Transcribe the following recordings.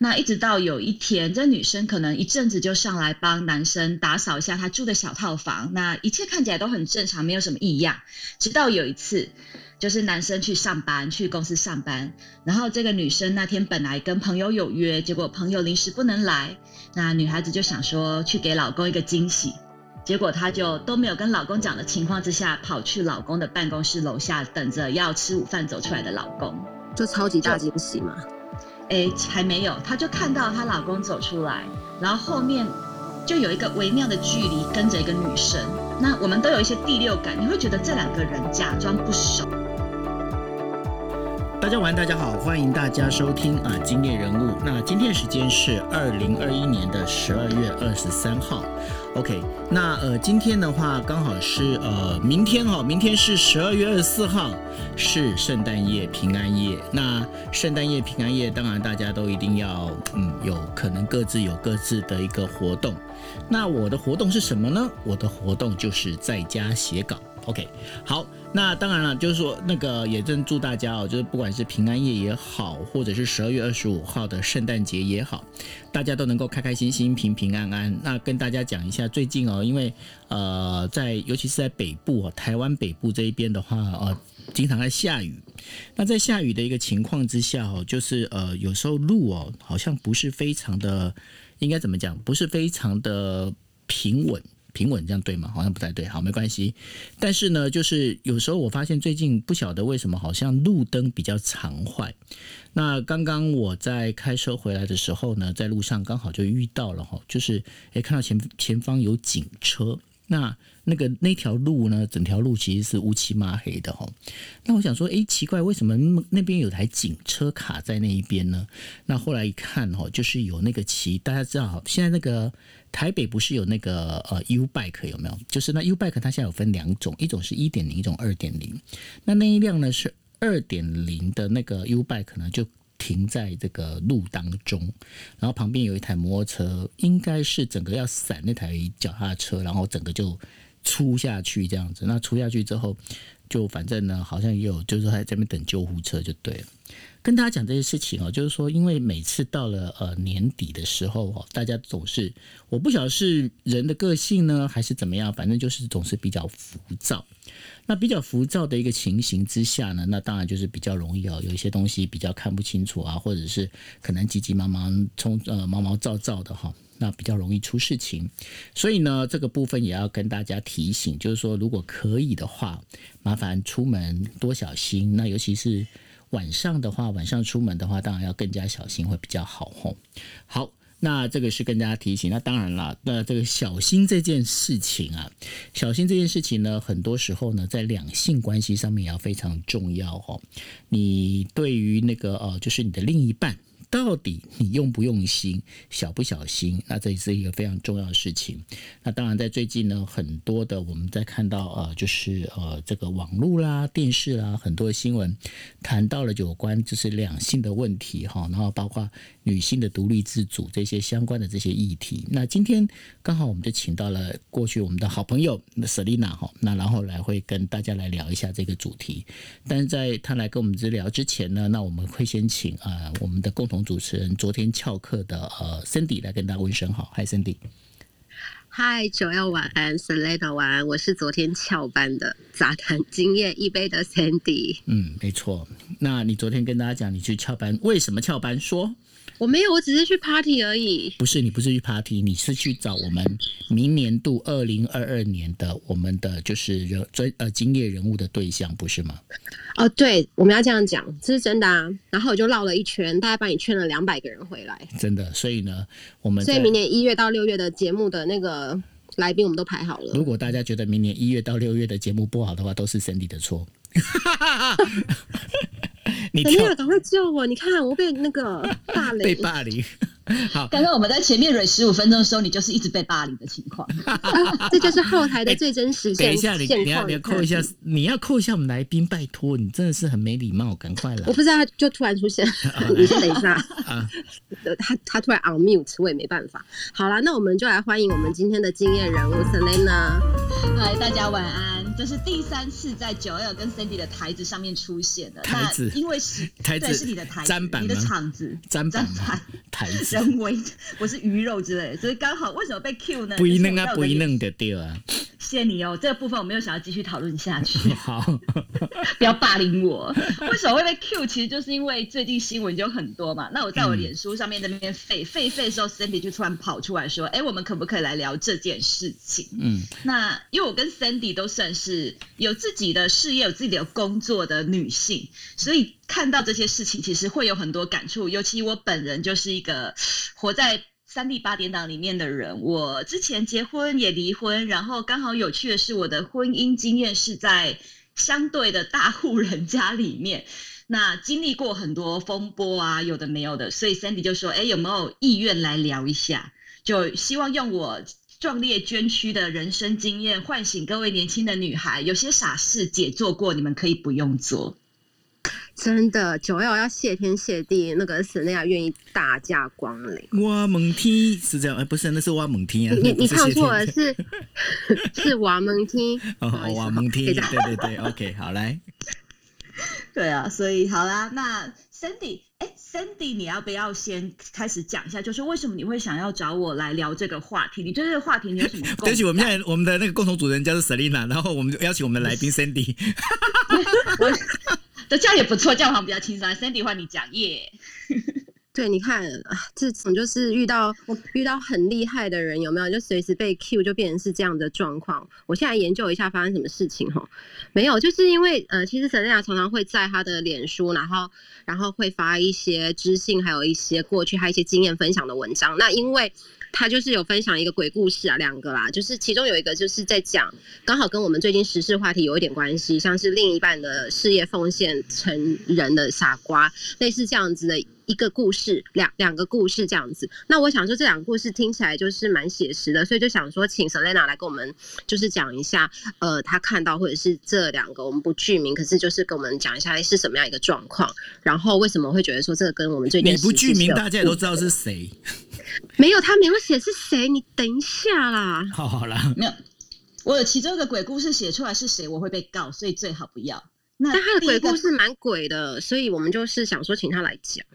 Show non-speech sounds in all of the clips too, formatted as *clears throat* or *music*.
那一直到有一天，这女生可能一阵子就上来帮男生打扫一下他住的小套房，那一切看起来都很正常，没有什么异样。直到有一次，就是男生去上班，去公司上班，然后这个女生那天本来跟朋友有约，结果朋友临时不能来，那女孩子就想说去给老公一个惊喜，结果她就都没有跟老公讲的情况之下，跑去老公的办公室楼下等着要吃午饭走出来的老公，就超级大惊喜嘛。哎，还没有，她就看到她老公走出来，然后后面就有一个微妙的距离跟着一个女生。那我们都有一些第六感，你会觉得这两个人假装不熟。大家晚，大家好，欢迎大家收听啊，今夜人物。那今天时间是二零二一年的十二月二十三号。OK，那呃，今天的话刚好是呃，明天哈，明天是十二月二十四号，是圣诞夜、平安夜。那圣诞夜、平安夜，当然大家都一定要嗯，有可能各自有各自的一个活动。那我的活动是什么呢？我的活动就是在家写稿。OK，好，那当然了，就是说那个也正祝大家哦，就是不管是平安夜也好，或者是十二月二十五号的圣诞节也好，大家都能够开开心心、平平安安。那跟大家讲一下，最近哦，因为呃，在尤其是在北部哦，台湾北部这一边的话，呃，经常在下雨。那在下雨的一个情况之下哦，就是呃，有时候路哦，好像不是非常的，应该怎么讲？不是非常的平稳。平稳这样对吗？好像不太对，好没关系。但是呢，就是有时候我发现最近不晓得为什么，好像路灯比较常坏。那刚刚我在开车回来的时候呢，在路上刚好就遇到了哈，就是诶看到前前方有警车。那那个那条路呢？整条路其实是乌漆抹黑的哈。那我想说，哎，奇怪，为什么那边有台警车卡在那一边呢？那后来一看哈，就是有那个骑，大家知道，现在那个台北不是有那个呃 U bike 有没有？就是那 U bike 它现在有分两种，一种是一点零，一种二点零。那那一辆呢是二点零的那个 U bike 呢就。停在这个路当中，然后旁边有一台摩托车，应该是整个要闪那台脚踏车，然后整个就出下去这样子。那出下去之后，就反正呢，好像也有就是还在这边等救护车就对了。跟大家讲这些事情哦，就是说，因为每次到了呃年底的时候哦，大家总是我不晓得是人的个性呢，还是怎么样，反正就是总是比较浮躁。那比较浮躁的一个情形之下呢，那当然就是比较容易哦，有一些东西比较看不清楚啊，或者是可能急急忙忙冲呃毛毛躁躁的哈，那比较容易出事情。所以呢，这个部分也要跟大家提醒，就是说如果可以的话，麻烦出门多小心。那尤其是晚上的话，晚上出门的话，当然要更加小心会比较好吼。好。那这个是跟大家提醒，那当然了，那这个小心这件事情啊，小心这件事情呢，很多时候呢，在两性关系上面也要非常重要哦。你对于那个呃，就是你的另一半。到底你用不用心，小不小心？那这也是一个非常重要的事情。那当然，在最近呢，很多的我们在看到呃，就是呃，这个网络啦、电视啦，很多的新闻谈到了有关就是两性的问题哈，然后包括女性的独立自主这些相关的这些议题。那今天刚好我们就请到了过去我们的好朋友 Selina 哈，那然后来会跟大家来聊一下这个主题。但是在他来跟我们这聊之前呢，那我们会先请啊我们的共同。主持人昨天翘课的呃，Cindy 来跟大家问声好，嗨，Cindy，嗨，九幺晚安，Selena 晚安，我是昨天翘班的杂谈经验一杯的 Cindy，嗯，没错，那你昨天跟大家讲你去翘班，为什么翘班？说。我没有，我只是去 party 而已。不是，你不是去 party，你是去找我们明年度二零二二年的我们的就是人专呃经业人物的对象，不是吗？哦，对，我们要这样讲，这是真的啊。然后我就绕了一圈，大概帮你劝了两百个人回来。真的，所以呢，我们所以明年一月到六月的节目的那个来宾，我们都排好了。如果大家觉得明年一月到六月的节目不好的话，都是 Cindy 的错。*laughs* 你跳，赶快救我！你看我被那个 *laughs* 霸凌，被霸凌。*laughs* 好，刚刚我们在前面蕊十五分钟的时候，你就是一直被霸凌的情况。*laughs* 这就是后台的最真实 *laughs* 等一下，你你要你要扣一下，你要扣一下我们来宾，拜托你真的是很没礼貌，赶快来。我不知道他就突然出现，你先等一下。他他突然 on mute，我也没办法。好了，那我们就来欢迎我们今天的经验人物 Selena。嗨，大家晚安。这是第三次在九二跟 Cindy 的台子上面出现的。台子那因为是台子对是你的台子砧板你的场子砧板吗板台子人为，我是鱼肉之类的，所以刚好为什么被 *laughs* Q 呢？不一弄啊，不一弄的对啊。谢谢你哦，这个部分我没有想要继续讨论下去，好，*laughs* 不要霸凌我。为什么会被 Q？其实就是因为最近新闻就很多嘛。那我在我脸书上面在那边废废废的时候，Sandy 就突然跑出来说：“哎，我们可不可以来聊这件事情？”嗯，那因为我跟 Sandy 都算是有自己的事业、有自己的工作的女性，所以看到这些事情，其实会有很多感触。尤其我本人就是一个 *sniffs* 活在三 D 八点档里面的人，我之前结婚也离婚，然后刚好有趣的是，我的婚姻经验是在相对的大户人家里面。*laughs* 那经历过很多风波啊，有的没有的，所以 Sandy 就说：“哎，有没有意愿来聊一下？就希望用我壮烈捐躯的人生经验，唤醒各位年轻的女孩，有些傻事姐做过，你们可以不用做。*laughs* 真的，九幺要谢天谢地，那个沈内亚愿意大驾光临。挖蒙梯是这样，哎，不是，那是挖蒙梯啊。你你唱错了，是 *laughs* 是瓦蒙梯。哦不好意，思挖蒙梯，对对对，OK，好来。对啊，所以好啦，那 Cindy，哎，Cindy，你要不要先开始讲一下，就是为什么你会想要找我来聊这个话题？你对这个话题你有什么？对不起，我们现在 *laughs* 我们的那个共同主持人叫做 Selina，然后我们就邀请我们的来宾 Cindy。我这这样也不错，这样好像比较轻松。Sandy 换你讲耶。*laughs* 对，你看啊，这种就是遇到遇到很厉害的人，有没有？就随时被 Q，就变成是这样的状况。我现在研究一下发生什么事情哈，没有，就是因为呃，其实 Selina 常常会在她的脸书，然后然后会发一些知性，还有一些过去还有一些经验分享的文章。那因为他就是有分享一个鬼故事啊，两个啦，就是其中有一个就是在讲，刚好跟我们最近时事话题有一点关系，像是另一半的事业奉献成人的傻瓜，类似这样子的一个故事，两两个故事这样子。那我想说这两个故事听起来就是蛮写实的，所以就想说请 Selena 来跟我们就是讲一下，呃，他看到或者是这两个我们不具名，可是就是跟我们讲一下是什么样一个状况，然后为什么会觉得说这个跟我们最近你不具名，大家也都知道是谁。没有，他没有写是谁，你等一下啦。*laughs* 好好啦，没有，我有其中一个鬼故事写出来是谁，我会被告，所以最好不要。那但他的鬼故事蛮鬼的，所以我们就是想说请他来讲。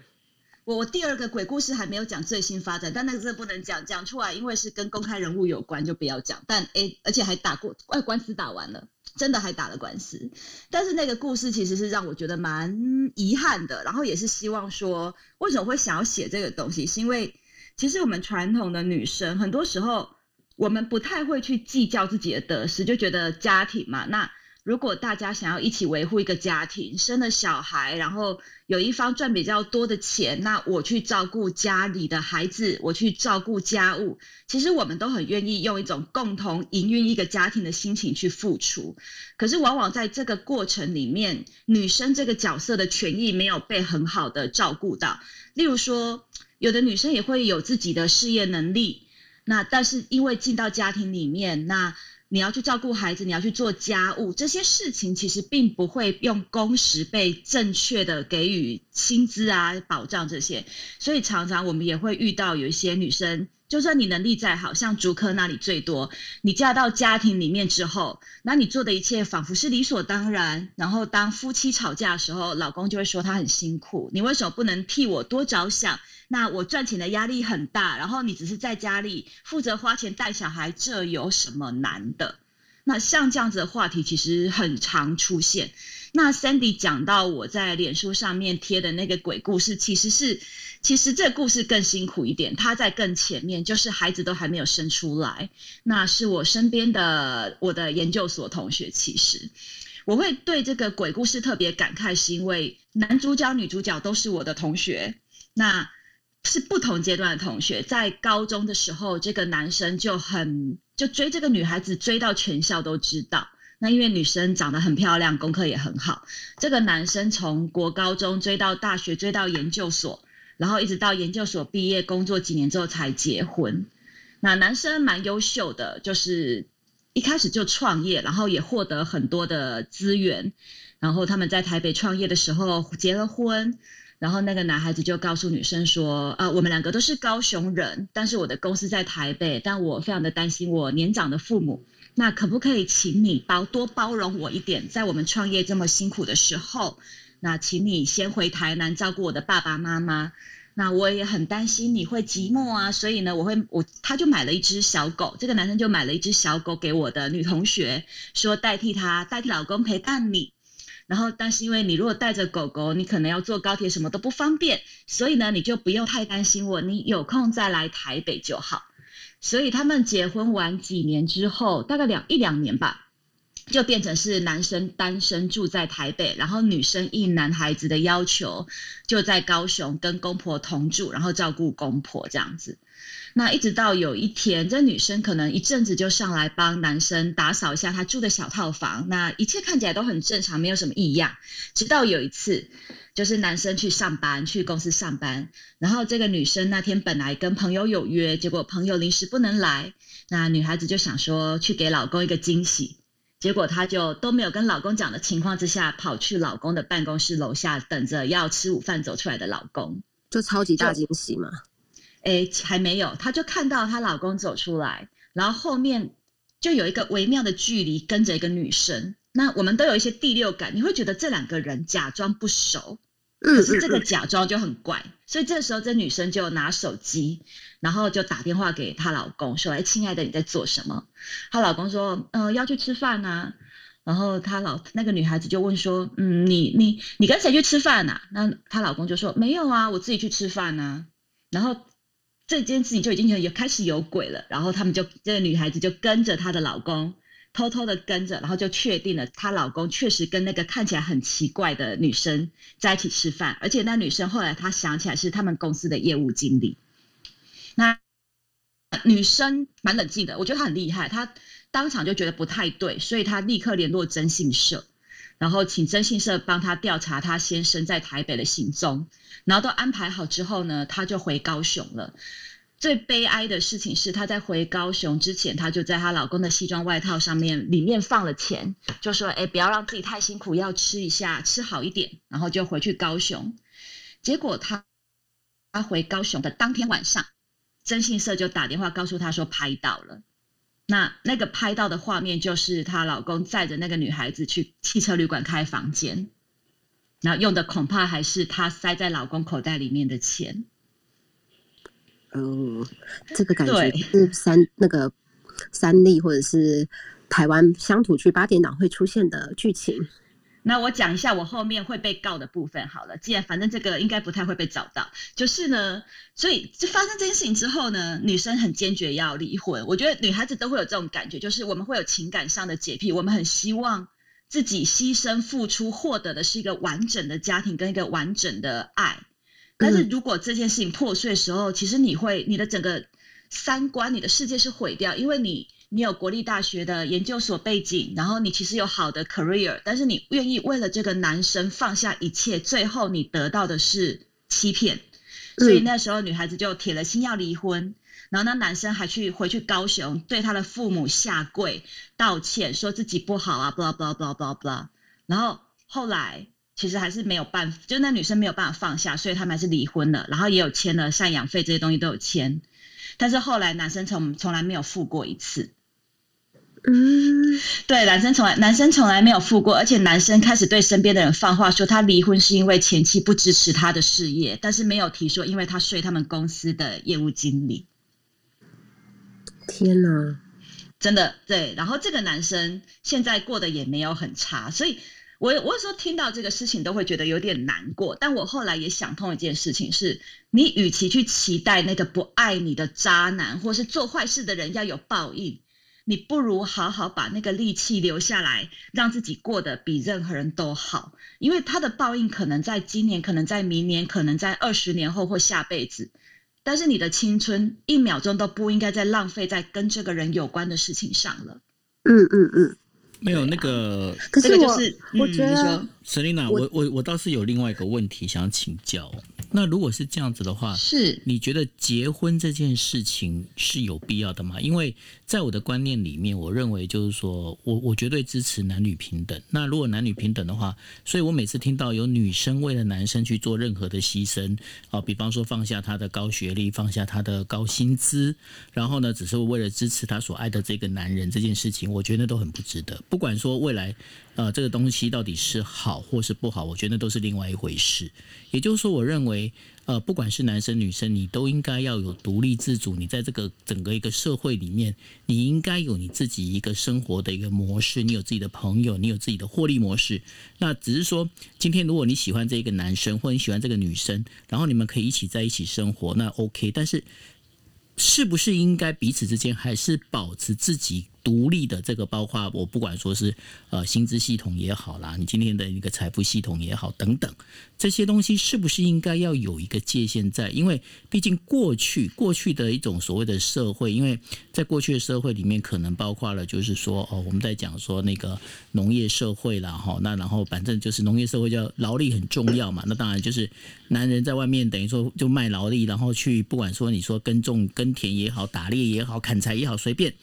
我我第二个鬼故事还没有讲最新发展，但那个真的不能讲，讲出来因为是跟公开人物有关，就不要讲。但诶，而且还打过，哎，官司打完了，真的还打了官司。但是那个故事其实是让我觉得蛮遗憾的，然后也是希望说，为什么会想要写这个东西，是因为其实我们传统的女生很多时候我们不太会去计较自己的得失，就觉得家庭嘛，那。如果大家想要一起维护一个家庭，生了小孩，然后有一方赚比较多的钱，那我去照顾家里的孩子，我去照顾家务，其实我们都很愿意用一种共同营运一个家庭的心情去付出。可是往往在这个过程里面，女生这个角色的权益没有被很好的照顾到。例如说，有的女生也会有自己的事业能力，那但是因为进到家庭里面，那你要去照顾孩子，你要去做家务，这些事情其实并不会用工时被正确的给予薪资啊、保障这些，所以常常我们也会遇到有一些女生，就算你能力再好，像竹科那里最多，你嫁到家庭里面之后，那你做的一切仿佛是理所当然，然后当夫妻吵架的时候，老公就会说他很辛苦，你为什么不能替我多着想？那我赚钱的压力很大，然后你只是在家里负责花钱带小孩，这有什么难的？那像这样子的话题其实很常出现。那 Sandy 讲到我在脸书上面贴的那个鬼故事，其实是其实这故事更辛苦一点，它在更前面，就是孩子都还没有生出来。那是我身边的我的研究所同学，其实我会对这个鬼故事特别感慨，是因为男主角、女主角都是我的同学。那是不同阶段的同学，在高中的时候，这个男生就很就追这个女孩子，追到全校都知道。那因为女生长得很漂亮，功课也很好，这个男生从国高中追到大学，追到研究所，然后一直到研究所毕业，工作几年之后才结婚。那男生蛮优秀的，就是一开始就创业，然后也获得很多的资源。然后他们在台北创业的时候结了婚。然后那个男孩子就告诉女生说：“呃，我们两个都是高雄人，但是我的公司在台北，但我非常的担心我年长的父母，那可不可以请你包多包容我一点，在我们创业这么辛苦的时候，那请你先回台南照顾我的爸爸妈妈。那我也很担心你会寂寞啊，所以呢，我会我他就买了一只小狗，这个男生就买了一只小狗给我的女同学，说代替他代替老公陪伴你。”然后，但是因为你如果带着狗狗，你可能要坐高铁，什么都不方便，所以呢，你就不用太担心我，你有空再来台北就好。所以他们结婚完几年之后，大概两一两年吧，就变成是男生单身住在台北，然后女生应男孩子的要求，就在高雄跟公婆同住，然后照顾公婆这样子。那一直到有一天，这女生可能一阵子就上来帮男生打扫一下他住的小套房，那一切看起来都很正常，没有什么异样。直到有一次，就是男生去上班，去公司上班，然后这个女生那天本来跟朋友有约，结果朋友临时不能来，那女孩子就想说去给老公一个惊喜，结果她就都没有跟老公讲的情况之下，跑去老公的办公室楼下等着要吃午饭走出来的老公，就超级大惊喜嘛。哎，还没有，她就看到她老公走出来，然后后面就有一个微妙的距离跟着一个女生。那我们都有一些第六感，你会觉得这两个人假装不熟，可是这个假装就很怪。所以这时候这女生就拿手机，然后就打电话给她老公说：“哎，亲爱的，你在做什么？”她老公说：“嗯，要去吃饭啊。”然后她老那个女孩子就问说：“嗯，你你你跟谁去吃饭啊？”那她老公就说：“没有啊，我自己去吃饭啊。”然后。这件事情就已经有有开始有鬼了，然后他们就这个女孩子就跟着她的老公偷偷的跟着，然后就确定了她老公确实跟那个看起来很奇怪的女生在一起吃饭，而且那女生后来她想起来是他们公司的业务经理。那女生蛮冷静的，我觉得她很厉害，她当场就觉得不太对，所以她立刻联络征信社，然后请征信社帮她调查她先生在台北的行踪。然后都安排好之后呢，她就回高雄了。最悲哀的事情是，她在回高雄之前，她就在她老公的西装外套上面里面放了钱，就说：“哎，不要让自己太辛苦，要吃一下，吃好一点。”然后就回去高雄。结果她她回高雄的当天晚上，征信社就打电话告诉她说拍到了。那那个拍到的画面就是她老公载着那个女孩子去汽车旅馆开房间。然后用的恐怕还是她塞在老公口袋里面的钱。嗯，这个感觉是三那个三立或者是台湾乡土剧八点档会出现的剧情。那我讲一下我后面会被告的部分好了。既然反正这个应该不太会被找到，就是呢，所以就发生这件事情之后呢，女生很坚决要离婚。我觉得女孩子都会有这种感觉，就是我们会有情感上的洁癖，我们很希望。自己牺牲付出获得的是一个完整的家庭跟一个完整的爱，但是如果这件事情破碎的时候，其实你会你的整个三观、你的世界是毁掉，因为你你有国立大学的研究所背景，然后你其实有好的 career，但是你愿意为了这个男生放下一切，最后你得到的是欺骗，所以那时候女孩子就铁了心要离婚。然后那男生还去回去高雄，对他的父母下跪道歉，说自己不好啊，blah blah blah blah blah。然后后来其实还是没有办法，就那女生没有办法放下，所以他们还是离婚了。然后也有签了赡养费这些东西都有签，但是后来男生从从来没有付过一次。嗯，对，男生从来男生从来没有付过，而且男生开始对身边的人放话说他离婚是因为前妻不支持他的事业，但是没有提说因为他睡他们公司的业务经理。天哪，真的对。然后这个男生现在过得也没有很差，所以我我有时候听到这个事情都会觉得有点难过。但我后来也想通一件事情：是你与其去期待那个不爱你的渣男，或是做坏事的人要有报应，你不如好好把那个力气留下来，让自己过得比任何人都好。因为他的报应可能在今年，可能在明年，可能在二十年后或下辈子。但是你的青春一秒钟都不应该再浪费在跟这个人有关的事情上了。嗯嗯嗯，没有那个，可是我我觉得，Selina，我我我倒是有另外一个问题想请教。那如果是这样子的话，是你觉得结婚这件事情是有必要的吗？因为在我的观念里面，我认为就是说我我绝对支持男女平等。那如果男女平等的话，所以我每次听到有女生为了男生去做任何的牺牲啊，比方说放下他的高学历，放下他的高薪资，然后呢，只是为了支持他所爱的这个男人这件事情，我觉得都很不值得。不管说未来。呃，这个东西到底是好好或是不好，我觉得都是另外一回事。也就是说，我认为，呃，不管是男生女生，你都应该要有独立自主。你在这个整个一个社会里面，你应该有你自己一个生活的一个模式，你有自己的朋友，你有自己的获利模式。那只是说，今天如果你喜欢这个男生，或你喜欢这个女生，然后你们可以一起在一起生活，那 OK。但是，是不是应该彼此之间还是保持自己？独立的这个，包括我不管说是呃薪资系统也好啦，你今天的一个财富系统也好等等，这些东西是不是应该要有一个界限在？因为毕竟过去过去的一种所谓的社会，因为在过去的社会里面，可能包括了就是说哦，我们在讲说那个农业社会啦，哈，那然后反正就是农业社会叫劳力很重要嘛，那当然就是男人在外面等于说就卖劳力，然后去不管说你说耕种耕田也好，打猎也好，砍柴也好，随便，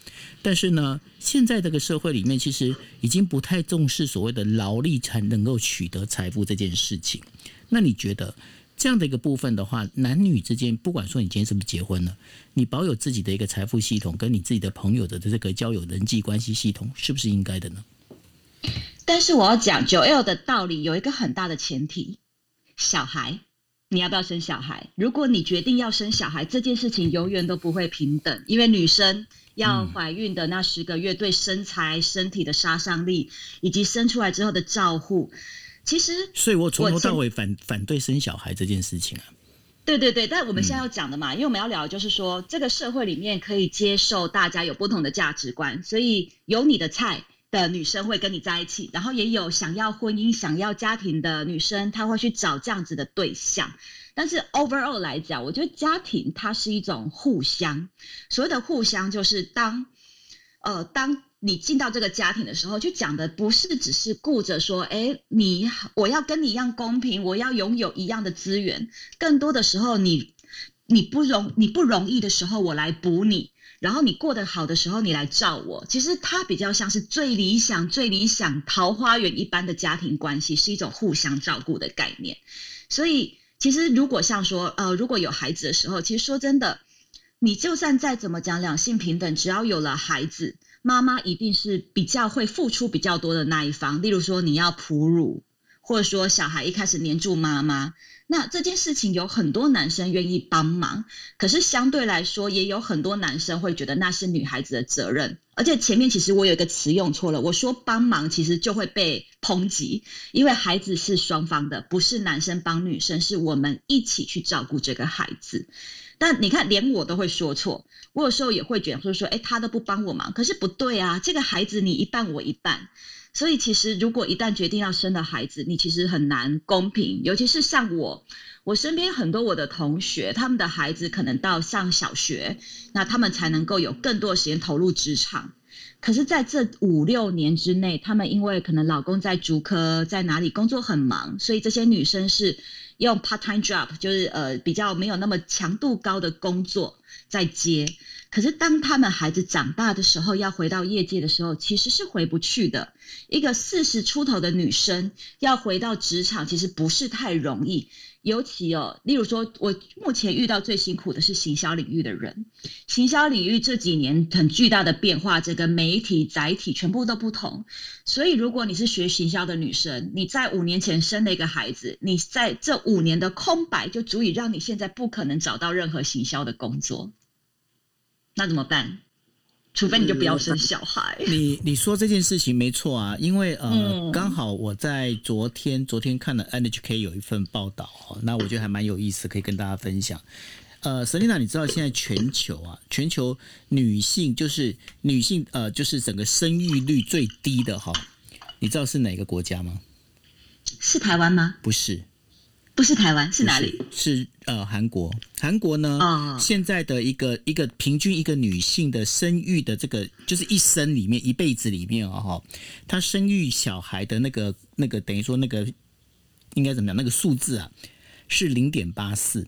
但是呢。现在这个社会里面，其实已经不太重视所谓的劳力才能够取得财富这件事情。那你觉得这样的一个部分的话，男女之间，不管说你今天是不是结婚了，你保有自己的一个财富系统，跟你自己的朋友的这个交友人际关系系统，是不是应该的呢？但是我要讲九 L 的道理，有一个很大的前提：小孩，你要不要生小孩？如果你决定要生小孩，这件事情永远都不会平等，因为女生。要怀孕的那十个月，对身材、身体的杀伤力，以及生出来之后的照护，其实，所以我从头到尾反反对生小孩这件事情啊。对对对，但我们现在要讲的嘛，因为我们要聊，就是说这个社会里面可以接受大家有不同的价值观，所以有你的菜的女生会跟你在一起，然后也有想要婚姻、想要家庭的女生，她会去找这样子的对象。但是 overall 来讲，我觉得家庭它是一种互相。所谓的互相，就是当呃，当你进到这个家庭的时候，就讲的不是只是顾着说，哎，你我要跟你一样公平，我要拥有一样的资源。更多的时候，你你不容你不容易的时候，我来补你；然后你过得好的时候，你来照我。其实它比较像是最理想、最理想桃花源一般的家庭关系，是一种互相照顾的概念。所以。其实，如果像说，呃，如果有孩子的时候，其实说真的，你就算再怎么讲两性平等，只要有了孩子，妈妈一定是比较会付出比较多的那一方。例如说，你要哺乳，或者说小孩一开始黏住妈妈。那这件事情有很多男生愿意帮忙，可是相对来说，也有很多男生会觉得那是女孩子的责任。而且前面其实我有一个词用错了，我说帮忙其实就会被抨击，因为孩子是双方的，不是男生帮女生，是我们一起去照顾这个孩子。但你看，连我都会说错，我有时候也会觉得说说，哎，他都不帮我忙，可是不对啊，这个孩子你一半我一半。所以其实，如果一旦决定要生的孩子，你其实很难公平。尤其是像我，我身边很多我的同学，他们的孩子可能到上小学，那他们才能够有更多的时间投入职场。可是，在这五六年之内，他们因为可能老公在竹科，在哪里工作很忙，所以这些女生是用 part time job，就是呃比较没有那么强度高的工作在接。可是当他们孩子长大的时候，要回到业界的时候，其实是回不去的。一个四十出头的女生要回到职场，其实不是太容易。尤其哦，例如说，我目前遇到最辛苦的是行销领域的人。行销领域这几年很巨大的变化，这个媒体载体全部都不同。所以，如果你是学行销的女生，你在五年前生了一个孩子，你在这五年的空白，就足以让你现在不可能找到任何行销的工作。那怎么办？除非你就不要生小孩。你你说这件事情没错啊，因为呃，刚好我在昨天昨天看了 NHK 有一份报道那我觉得还蛮有意思，可以跟大家分享。呃，Selina，你知道现在全球啊，全球女性就是女性呃，就是整个生育率最低的哈，你知道是哪个国家吗？是台湾吗？不是，不是台湾，是哪里？是呃韩国。韩国呢，哦现在的一个一个平均一个女性的生育的这个，就是一生里面一辈子里面啊哈，她生育小孩的那个那个等于说那个应该怎么讲？那个数字啊是零点八四，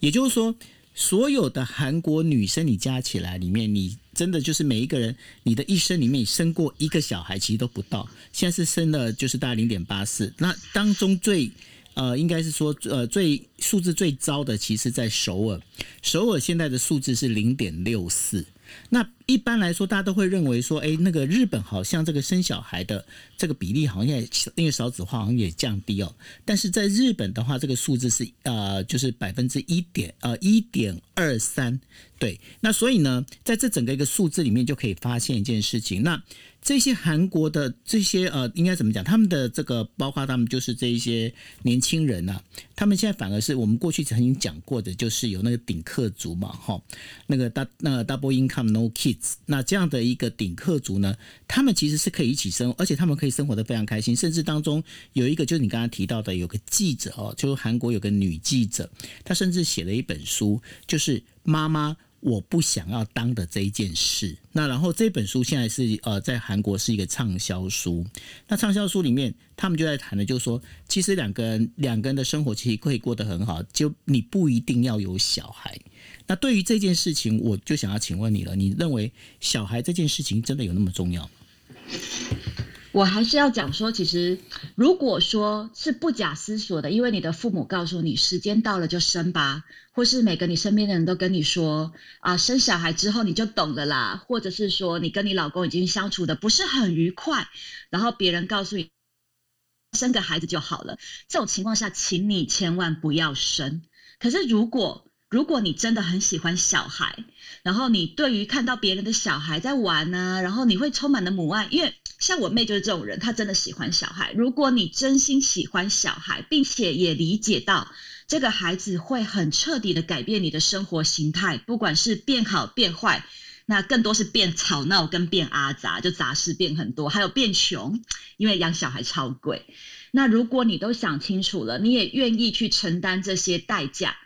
也就是说。所有的韩国女生，你加起来里面，你真的就是每一个人，你的一生里面你生过一个小孩，其实都不到。现在是生了，就是大概零点八四。那当中最呃，应该是说呃最数字最糟的，其实在首尔。首尔现在的数字是零点六四。那一般来说，大家都会认为说，哎，那个日本好像这个生小孩的这个比例好像也因为少子化好像也降低哦。但是在日本的话，这个数字是呃就是百分之一点呃一点二三。对，那所以呢，在这整个一个数字里面就可以发现一件事情。那这些韩国的这些呃，应该怎么讲？他们的这个包括他们就是这一些年轻人啊，他们现在反而是我们过去曾经讲过的，就是有那个顶客族嘛，哈，那个大那个 double income no kid 那这样的一个顶客族呢，他们其实是可以一起生活，而且他们可以生活的非常开心，甚至当中有一个就是你刚刚提到的，有个记者哦，就是韩国有个女记者，她甚至写了一本书，就是妈妈。我不想要当的这一件事，那然后这本书现在是呃在韩国是一个畅销书。那畅销书里面，他们就在谈的，就是说，其实两个人两个人的生活其实可以过得很好，就你不一定要有小孩。那对于这件事情，我就想要请问你了，你认为小孩这件事情真的有那么重要吗？我还是要讲说，其实如果说是不假思索的，因为你的父母告诉你时间到了就生吧，或是每个你身边的人都跟你说啊，生小孩之后你就懂了啦，或者是说你跟你老公已经相处的不是很愉快，然后别人告诉你生个孩子就好了，这种情况下，请你千万不要生。可是如果如果你真的很喜欢小孩，然后你对于看到别人的小孩在玩呢，然后你会充满了母爱，因为像我妹就是这种人，她真的喜欢小孩。如果你真心喜欢小孩，并且也理解到这个孩子会很彻底的改变你的生活形态，不管是变好变坏，那更多是变吵闹跟变阿杂，就杂事变很多，还有变穷，因为养小孩超贵。那如果你都想清楚了，你也愿意去承担这些代价。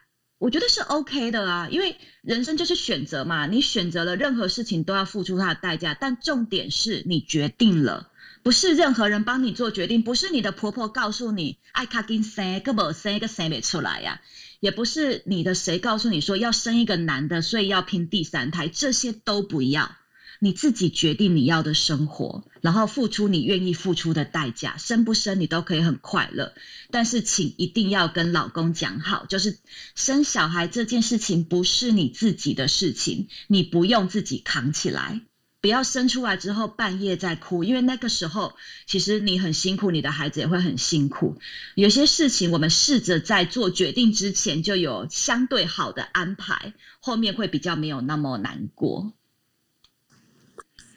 我觉得是 OK 的啊，因为人生就是选择嘛，你选择了任何事情都要付出它的代价，但重点是你决定了，不是任何人帮你做决定，不是你的婆婆告诉你爱卡金生，根本生一个生没出来呀，也不是你的谁告诉你说要生一个男的，所以要拼第三胎，这些都不要。你自己决定你要的生活，然后付出你愿意付出的代价，生不生你都可以很快乐。但是请一定要跟老公讲好，就是生小孩这件事情不是你自己的事情，你不用自己扛起来。不要生出来之后半夜在哭，因为那个时候其实你很辛苦，你的孩子也会很辛苦。有些事情我们试着在做决定之前就有相对好的安排，后面会比较没有那么难过。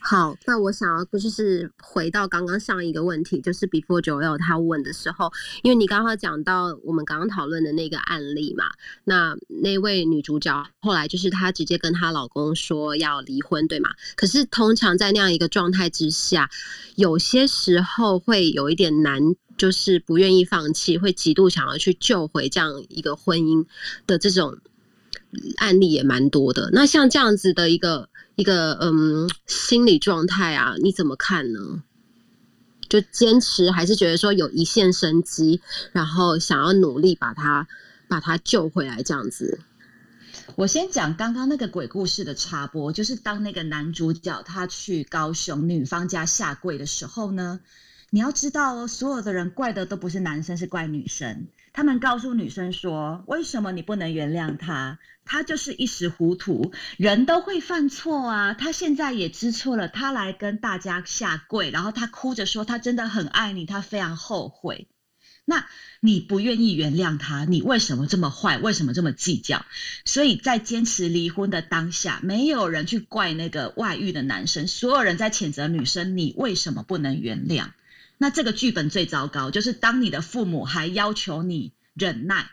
好，那我想要就是回到刚刚上一个问题，就是 before 九 L 他问的时候，因为你刚刚讲到我们刚刚讨论的那个案例嘛，那那位女主角后来就是她直接跟她老公说要离婚，对吗？可是通常在那样一个状态之下，有些时候会有一点难，就是不愿意放弃，会极度想要去救回这样一个婚姻的这种案例也蛮多的。那像这样子的一个。一个嗯心理状态啊，你怎么看呢？就坚持还是觉得说有一线生机，然后想要努力把它把它救回来这样子。我先讲刚刚那个鬼故事的插播，就是当那个男主角他去高雄女方家下跪的时候呢，你要知道哦，所有的人怪的都不是男生，是怪女生。他们告诉女生说：“为什么你不能原谅他？他就是一时糊涂，人都会犯错啊。他现在也知错了，他来跟大家下跪，然后他哭着说他真的很爱你，他非常后悔。那你不愿意原谅他，你为什么这么坏？为什么这么计较？所以在坚持离婚的当下，没有人去怪那个外遇的男生，所有人在谴责女生，你为什么不能原谅？”那这个剧本最糟糕，就是当你的父母还要求你忍耐。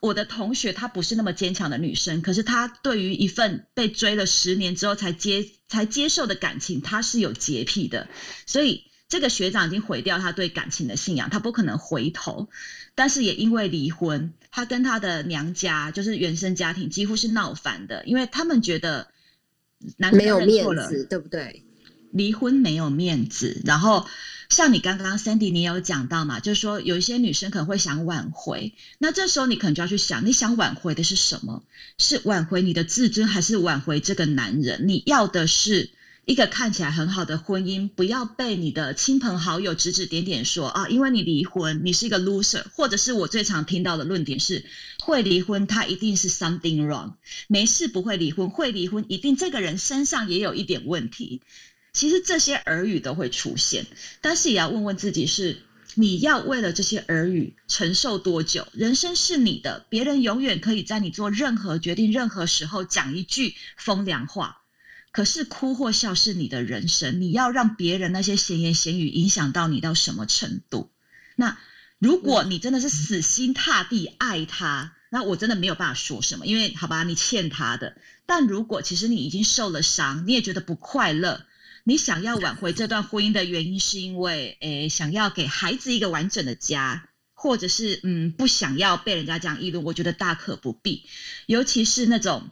我的同学她不是那么坚强的女生，可是她对于一份被追了十年之后才接才接受的感情，她是有洁癖的，所以。这个学长已经毁掉他对感情的信仰，他不可能回头。但是也因为离婚，他跟他的娘家就是原生家庭几乎是闹翻的，因为他们觉得男没有面子，对不对？离婚没有面子，然后。像你刚刚 Sandy，你有讲到嘛？就是说有一些女生可能会想挽回，那这时候你可能就要去想，你想挽回的是什么？是挽回你的自尊，还是挽回这个男人？你要的是一个看起来很好的婚姻，不要被你的亲朋好友指指点点说啊，因为你离婚，你是一个 loser，或者是我最常听到的论点是，会离婚他一定是 something wrong，没事不会离婚，会离婚一定这个人身上也有一点问题。其实这些耳语都会出现，但是也要问问自己：是你要为了这些耳语承受多久？人生是你的，别人永远可以在你做任何决定、任何时候讲一句风凉话。可是哭或笑是你的人生，你要让别人那些闲言闲语影响到你到什么程度？那如果你真的是死心塌地爱他，那我真的没有办法说什么，因为好吧，你欠他的。但如果其实你已经受了伤，你也觉得不快乐。你想要挽回这段婚姻的原因，是因为诶想要给孩子一个完整的家，或者是嗯不想要被人家这样议论。我觉得大可不必，尤其是那种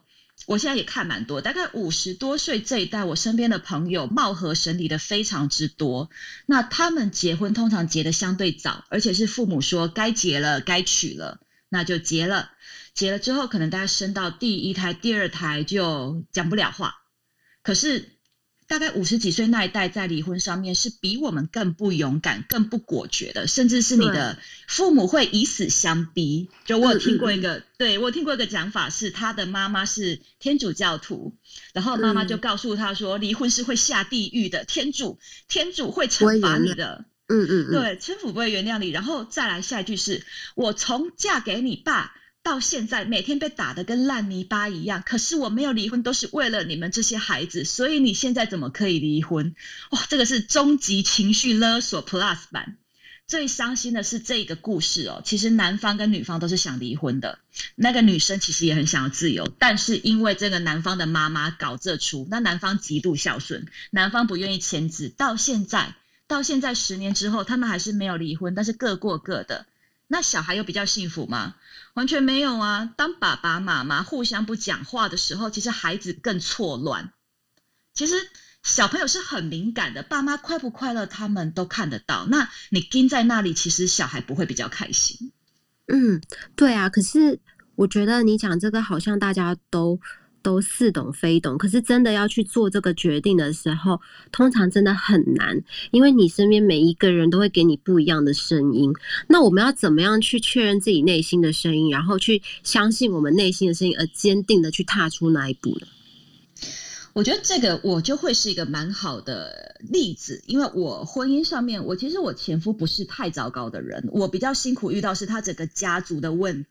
我现在也看蛮多，大概五十多岁这一代，我身边的朋友貌合神离的非常之多。那他们结婚通常结的相对早，而且是父母说该结了该娶了，那就结了。结了之后，可能大家生到第一胎、第二胎就讲不了话，可是。大概五十几岁那一代在离婚上面是比我们更不勇敢、更不果决的，甚至是你的父母会以死相逼。就我有听过一个，对我听过一个讲法是，他的妈妈是天主教徒，然后妈妈就告诉他说，离婚是会下地狱的，天主天主会惩罚你的。嗯嗯，对，天父不会原谅你。然后再来下一句是，我从嫁给你爸。到现在每天被打的跟烂泥巴一样，可是我没有离婚，都是为了你们这些孩子，所以你现在怎么可以离婚？哇，这个是终极情绪勒索 Plus 版。最伤心的是这个故事哦，其实男方跟女方都是想离婚的，那个女生其实也很想要自由，但是因为这个男方的妈妈搞这出，那男方极度孝顺，男方不愿意签字，到现在到现在十年之后，他们还是没有离婚，但是各过各的。那小孩有比较幸福吗？完全没有啊！当爸爸妈妈互相不讲话的时候，其实孩子更错乱。其实小朋友是很敏感的，爸妈快不快乐，他们都看得到。那你盯在那里，其实小孩不会比较开心。嗯，对啊。可是我觉得你讲这个，好像大家都。都似懂非懂，可是真的要去做这个决定的时候，通常真的很难，因为你身边每一个人都会给你不一样的声音。那我们要怎么样去确认自己内心的声音，然后去相信我们内心的声音，而坚定的去踏出那一步呢？我觉得这个我就会是一个蛮好的例子，因为我婚姻上面，我其实我前夫不是太糟糕的人，我比较辛苦遇到是他整个家族的问。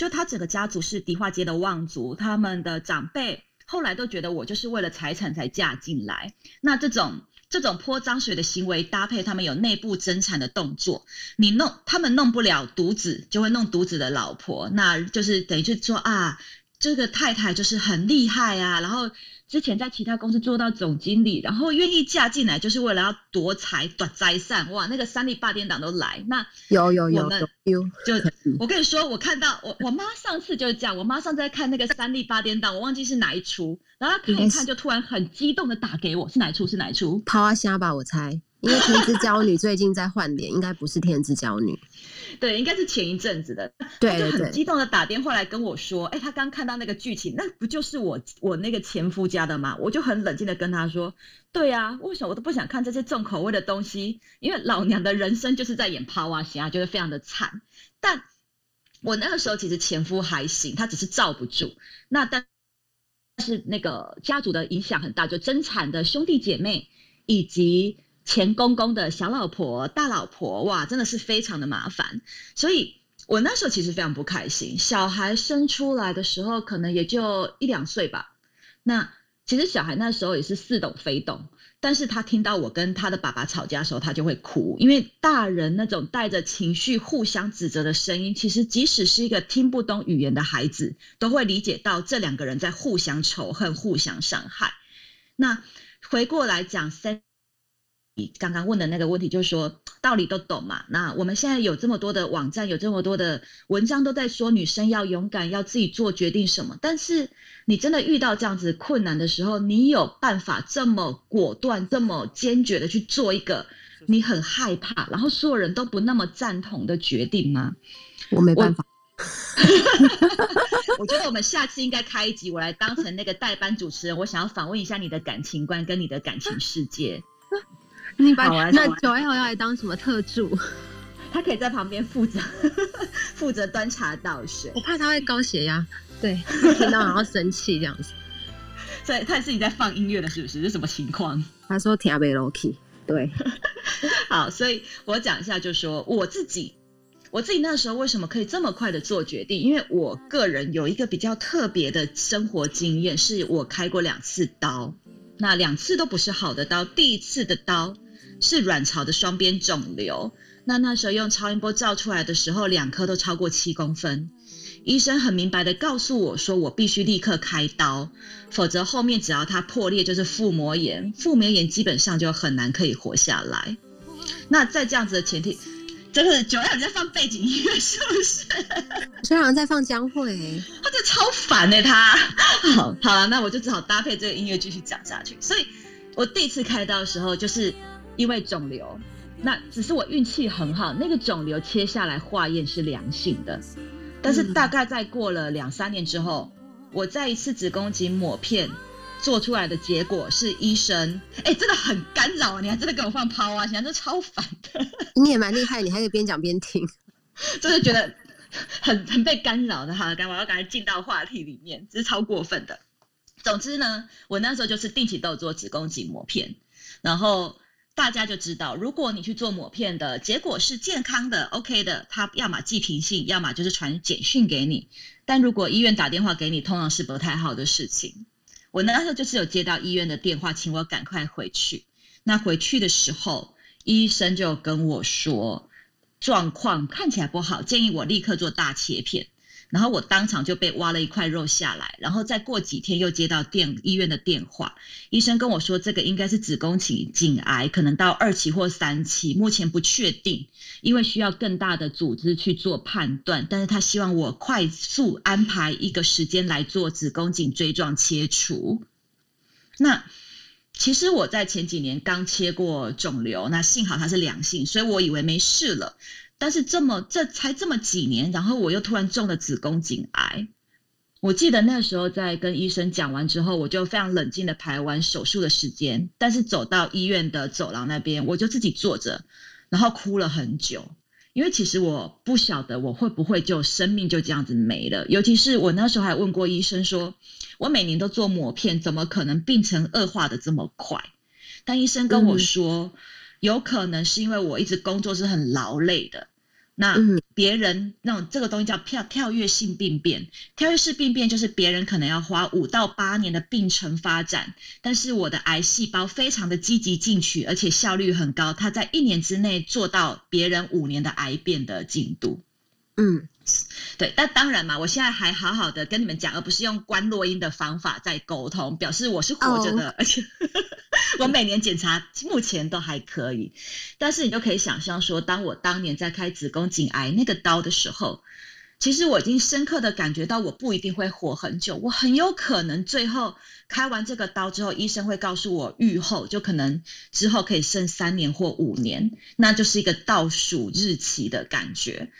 就他整个家族是迪化街的望族，他们的长辈后来都觉得我就是为了财产才嫁进来。那这种这种泼脏水的行为，搭配他们有内部争产的动作，你弄他们弄不了独子，就会弄独子的老婆，那就是等于就说啊，这个太太就是很厉害啊，然后。之前在其他公司做到总经理，然后愿意嫁进来，就是为了要夺财夺灾散。哇，那个三立八点档都来。那有有有有，就 *laughs* 我跟你说，我看到我我妈上次就是这样，我妈上次在看那个三立八点档，我忘记是哪一出，然后看一看就突然很激动的打给我，是哪一出？是哪一出？抛啊虾吧，我猜，因为天之娇女最近在换脸，应该不是天之娇女。*laughs* 对，应该是前一阵子的，对就很激动的打电话来跟我说，哎，他刚看到那个剧情，那不就是我我那个前夫家的吗？我就很冷静的跟他说，对呀，为什么我都不想看这些重口味的东西？因为老娘的人生就是在演趴哇虾，觉得非常的惨。但我那个时候其实前夫还行，他只是罩不住。那但是那个家族的影响很大，就争产的兄弟姐妹以及。前公公的小老婆、大老婆，哇，真的是非常的麻烦。所以我那时候其实非常不开心。小孩生出来的时候，可能也就一两岁吧。那其实小孩那时候也是似懂非懂，但是他听到我跟他的爸爸吵架的时候，他就会哭，因为大人那种带着情绪互相指责的声音，其实即使是一个听不懂语言的孩子，都会理解到这两个人在互相仇恨、互相伤害。那回过来讲三三。刚刚问的那个问题，就是说道理都懂嘛。那我们现在有这么多的网站，有这么多的文章都在说女生要勇敢，要自己做决定什么。但是你真的遇到这样子困难的时候，你有办法这么果断、这么坚决的去做一个你很害怕，然后所有人都不那么赞同的决定吗？我没办法。*laughs* 我觉得我们下次应该开一集，我来当成那个代班主持人，我想要访问一下你的感情观跟你的感情世界。你把那九 L 要来当什么特助？*laughs* 他可以在旁边负责 *laughs* 负责端茶倒水。我怕他会高血压，对，*laughs* 听到然后生气这样子。所以他是你在放音乐的，是不是？是什么情况？他说听阿贝 Loki。对，好，所以我讲一下，就说我自己。我自己那时候为什么可以这么快的做决定？因为我个人有一个比较特别的生活经验，是我开过两次刀，那两次都不是好的刀。第一次的刀是卵巢的双边肿瘤，那那时候用超音波照出来的时候，两颗都超过七公分，医生很明白的告诉我说，我必须立刻开刀，否则后面只要它破裂就是腹膜炎，腹膜炎基本上就很难可以活下来。那在这样子的前提。真的九两在放背景音乐是不是？*laughs* 九两在放江蕙，他这超烦哎，他好好了，那我就只好搭配这个音乐继续讲下去。所以我第一次开刀的时候，就是因为肿瘤，那只是我运气很好，那个肿瘤切下来化验是良性的，但是大概在过了两三年之后，我再一次子宫颈抹片。做出来的结果是医生，哎，真的很干扰啊，你还真的给我放抛啊，现在这超烦的。你也蛮厉害，你还可以边讲边听，*laughs* 就是觉得很很被干扰的哈。赶我要赶快进到话题里面，这是超过分的。总之呢，我那时候就是定期都有做子宫颈膜片，然后大家就知道，如果你去做抹片的结果是健康的，OK 的，他要么寄平信，要么就是传简讯给你。但如果医院打电话给你，通常是不太好的事情。我那时候就是有接到医院的电话，请我赶快回去。那回去的时候，医生就跟我说，状况看起来不好，建议我立刻做大切片。然后我当场就被挖了一块肉下来，然后再过几天又接到电医院的电话，医生跟我说这个应该是子宫颈颈癌，可能到二期或三期，目前不确定，因为需要更大的组织去做判断。但是他希望我快速安排一个时间来做子宫颈椎状切除。那其实我在前几年刚切过肿瘤，那幸好它是良性，所以我以为没事了。但是这么这才这么几年，然后我又突然中了子宫颈癌。我记得那时候在跟医生讲完之后，我就非常冷静的排完手术的时间。但是走到医院的走廊那边，我就自己坐着，然后哭了很久。因为其实我不晓得我会不会就生命就这样子没了。尤其是我那时候还问过医生，说我每年都做膜片，怎么可能病程恶化的这么快？但医生跟我说，有可能是因为我一直工作是很劳累的。那别人那种这个东西叫跳跳跃性病变，跳跃式病变就是别人可能要花五到八年的病程发展，但是我的癌细胞非常的积极进取，而且效率很高，它在一年之内做到别人五年的癌变的进度。嗯。对，但当然嘛，我现在还好好的跟你们讲，而不是用关落音的方法在沟通，表示我是活着的，而且 *laughs* 我每年检查目前都还可以。但是你就可以想象说，当我当年在开子宫颈癌那个刀的时候，其实我已经深刻的感觉到，我不一定会活很久，我很有可能最后开完这个刀之后，医生会告诉我愈后就可能之后可以剩三年或五年，那就是一个倒数日期的感觉。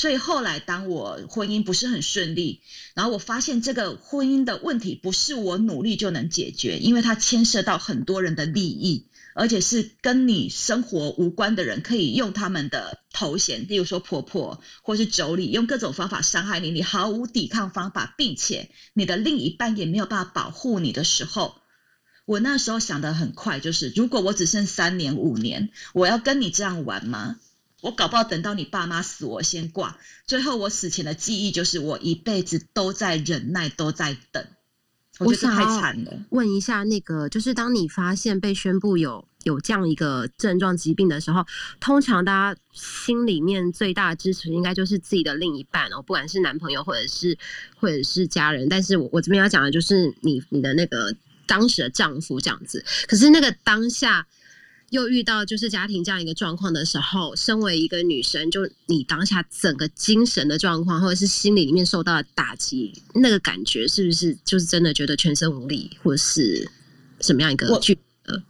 所以后来，当我婚姻不是很顺利，然后我发现这个婚姻的问题不是我努力就能解决，因为它牵涉到很多人的利益，而且是跟你生活无关的人可以用他们的头衔，例如说婆婆或是妯娌，用各种方法伤害你，你毫无抵抗方法，并且你的另一半也没有办法保护你的时候，我那时候想的很快，就是如果我只剩三年五年，我要跟你这样玩吗？我搞不好等到你爸妈死，我先挂。最后我死前的记忆就是我一辈子都在忍耐，都在等。我觉得太惨了。问一下，那个就是当你发现被宣布有有这样一个症状疾病的时候，通常大家心里面最大的支持应该就是自己的另一半哦，不管是男朋友或者是或者是家人。但是我我这边要讲的就是你你的那个当时的丈夫这样子。可是那个当下。又遇到就是家庭这样一个状况的时候，身为一个女生，就你当下整个精神的状况，或者是心理里面受到的打击，那个感觉是不是就是真的觉得全身无力，或者是什么样一个剧？呃，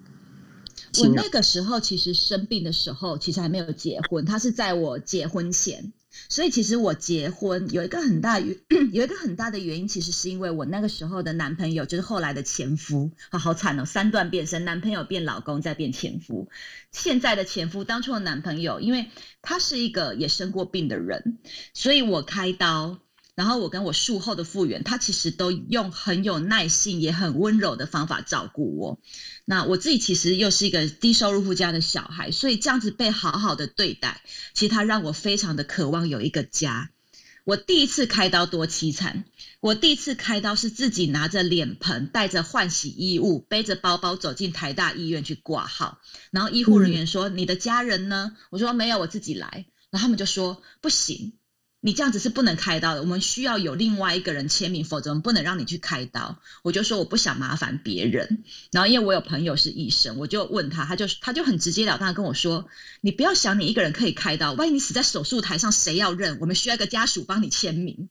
我那个时候其实生病的时候，其实还没有结婚，他是在我结婚前。所以其实我结婚有一个很大原 *clears throat* 有一个很大的原因，其实是因为我那个时候的男朋友就是后来的前夫啊，好惨哦，三段变身，男朋友变老公再变前夫，现在的前夫当初的男朋友，因为他是一个也生过病的人，所以我开刀。然后我跟我术后的复原，他其实都用很有耐心也很温柔的方法照顾我。那我自己其实又是一个低收入户家的小孩，所以这样子被好好的对待，其实他让我非常的渴望有一个家。我第一次开刀多凄惨！我第一次开刀是自己拿着脸盆，带着换洗衣物，背着包包走进台大医院去挂号。然后医护人员说：“你的家人呢？”我说：“没有，我自己来。”然后他们就说：“不行。”你这样子是不能开刀的，我们需要有另外一个人签名，否则我们不能让你去开刀。我就说我不想麻烦别人，然后因为我有朋友是医生，我就问他，他就他就很直截了当的跟我说：“你不要想你一个人可以开刀，万一你死在手术台上，谁要认？我们需要一个家属帮你签名。”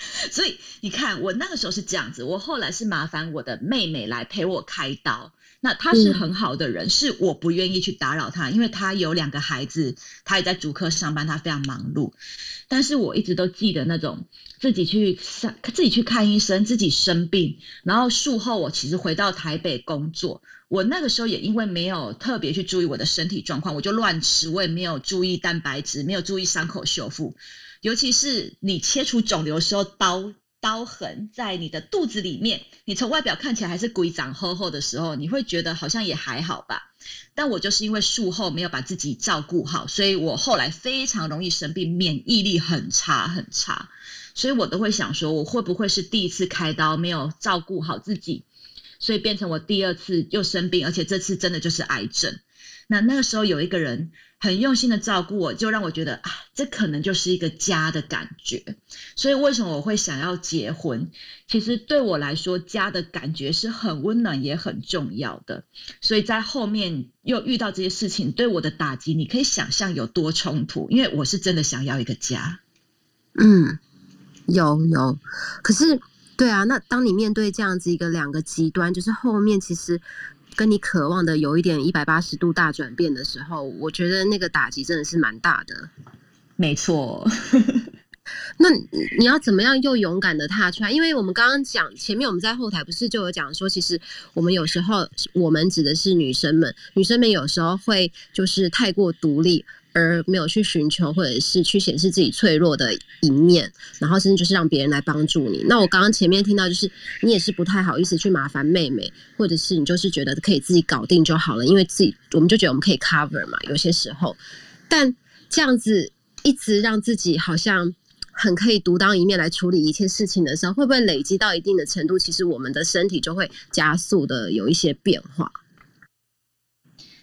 *laughs* 所以你看，我那个时候是这样子，我后来是麻烦我的妹妹来陪我开刀。那他是很好的人，是我不愿意去打扰他，因为他有两个孩子，他也在主科上班，他非常忙碌。但是我一直都记得那种自己去上自己去看医生，自己生病，然后术后我其实回到台北工作，我那个时候也因为没有特别去注意我的身体状况，我就乱吃，我也没有注意蛋白质，没有注意伤口修复，尤其是你切除肿瘤时候刀。刀痕在你的肚子里面，你从外表看起来还是鬼长厚厚的时候，你会觉得好像也还好吧。但我就是因为术后没有把自己照顾好，所以我后来非常容易生病，免疫力很差很差。所以我都会想说，我会不会是第一次开刀没有照顾好自己，所以变成我第二次又生病，而且这次真的就是癌症。那那个时候有一个人。很用心的照顾我，就让我觉得啊，这可能就是一个家的感觉。所以为什么我会想要结婚？其实对我来说，家的感觉是很温暖也很重要的。所以在后面又遇到这些事情，对我的打击，你可以想象有多冲突。因为我是真的想要一个家。嗯，有有。可是，对啊，那当你面对这样子一个两个极端，就是后面其实。跟你渴望的有一点一百八十度大转变的时候，我觉得那个打击真的是蛮大的。没错，*laughs* 那你要怎么样又勇敢的踏出来？因为我们刚刚讲前面我们在后台不是就有讲说，其实我们有时候我们指的是女生们，女生们有时候会就是太过独立。而没有去寻求，或者是去显示自己脆弱的一面，然后甚至就是让别人来帮助你。那我刚刚前面听到，就是你也是不太好意思去麻烦妹妹，或者是你就是觉得可以自己搞定就好了，因为自己我们就觉得我们可以 cover 嘛。有些时候，但这样子一直让自己好像很可以独当一面来处理一切事情的时候，会不会累积到一定的程度，其实我们的身体就会加速的有一些变化？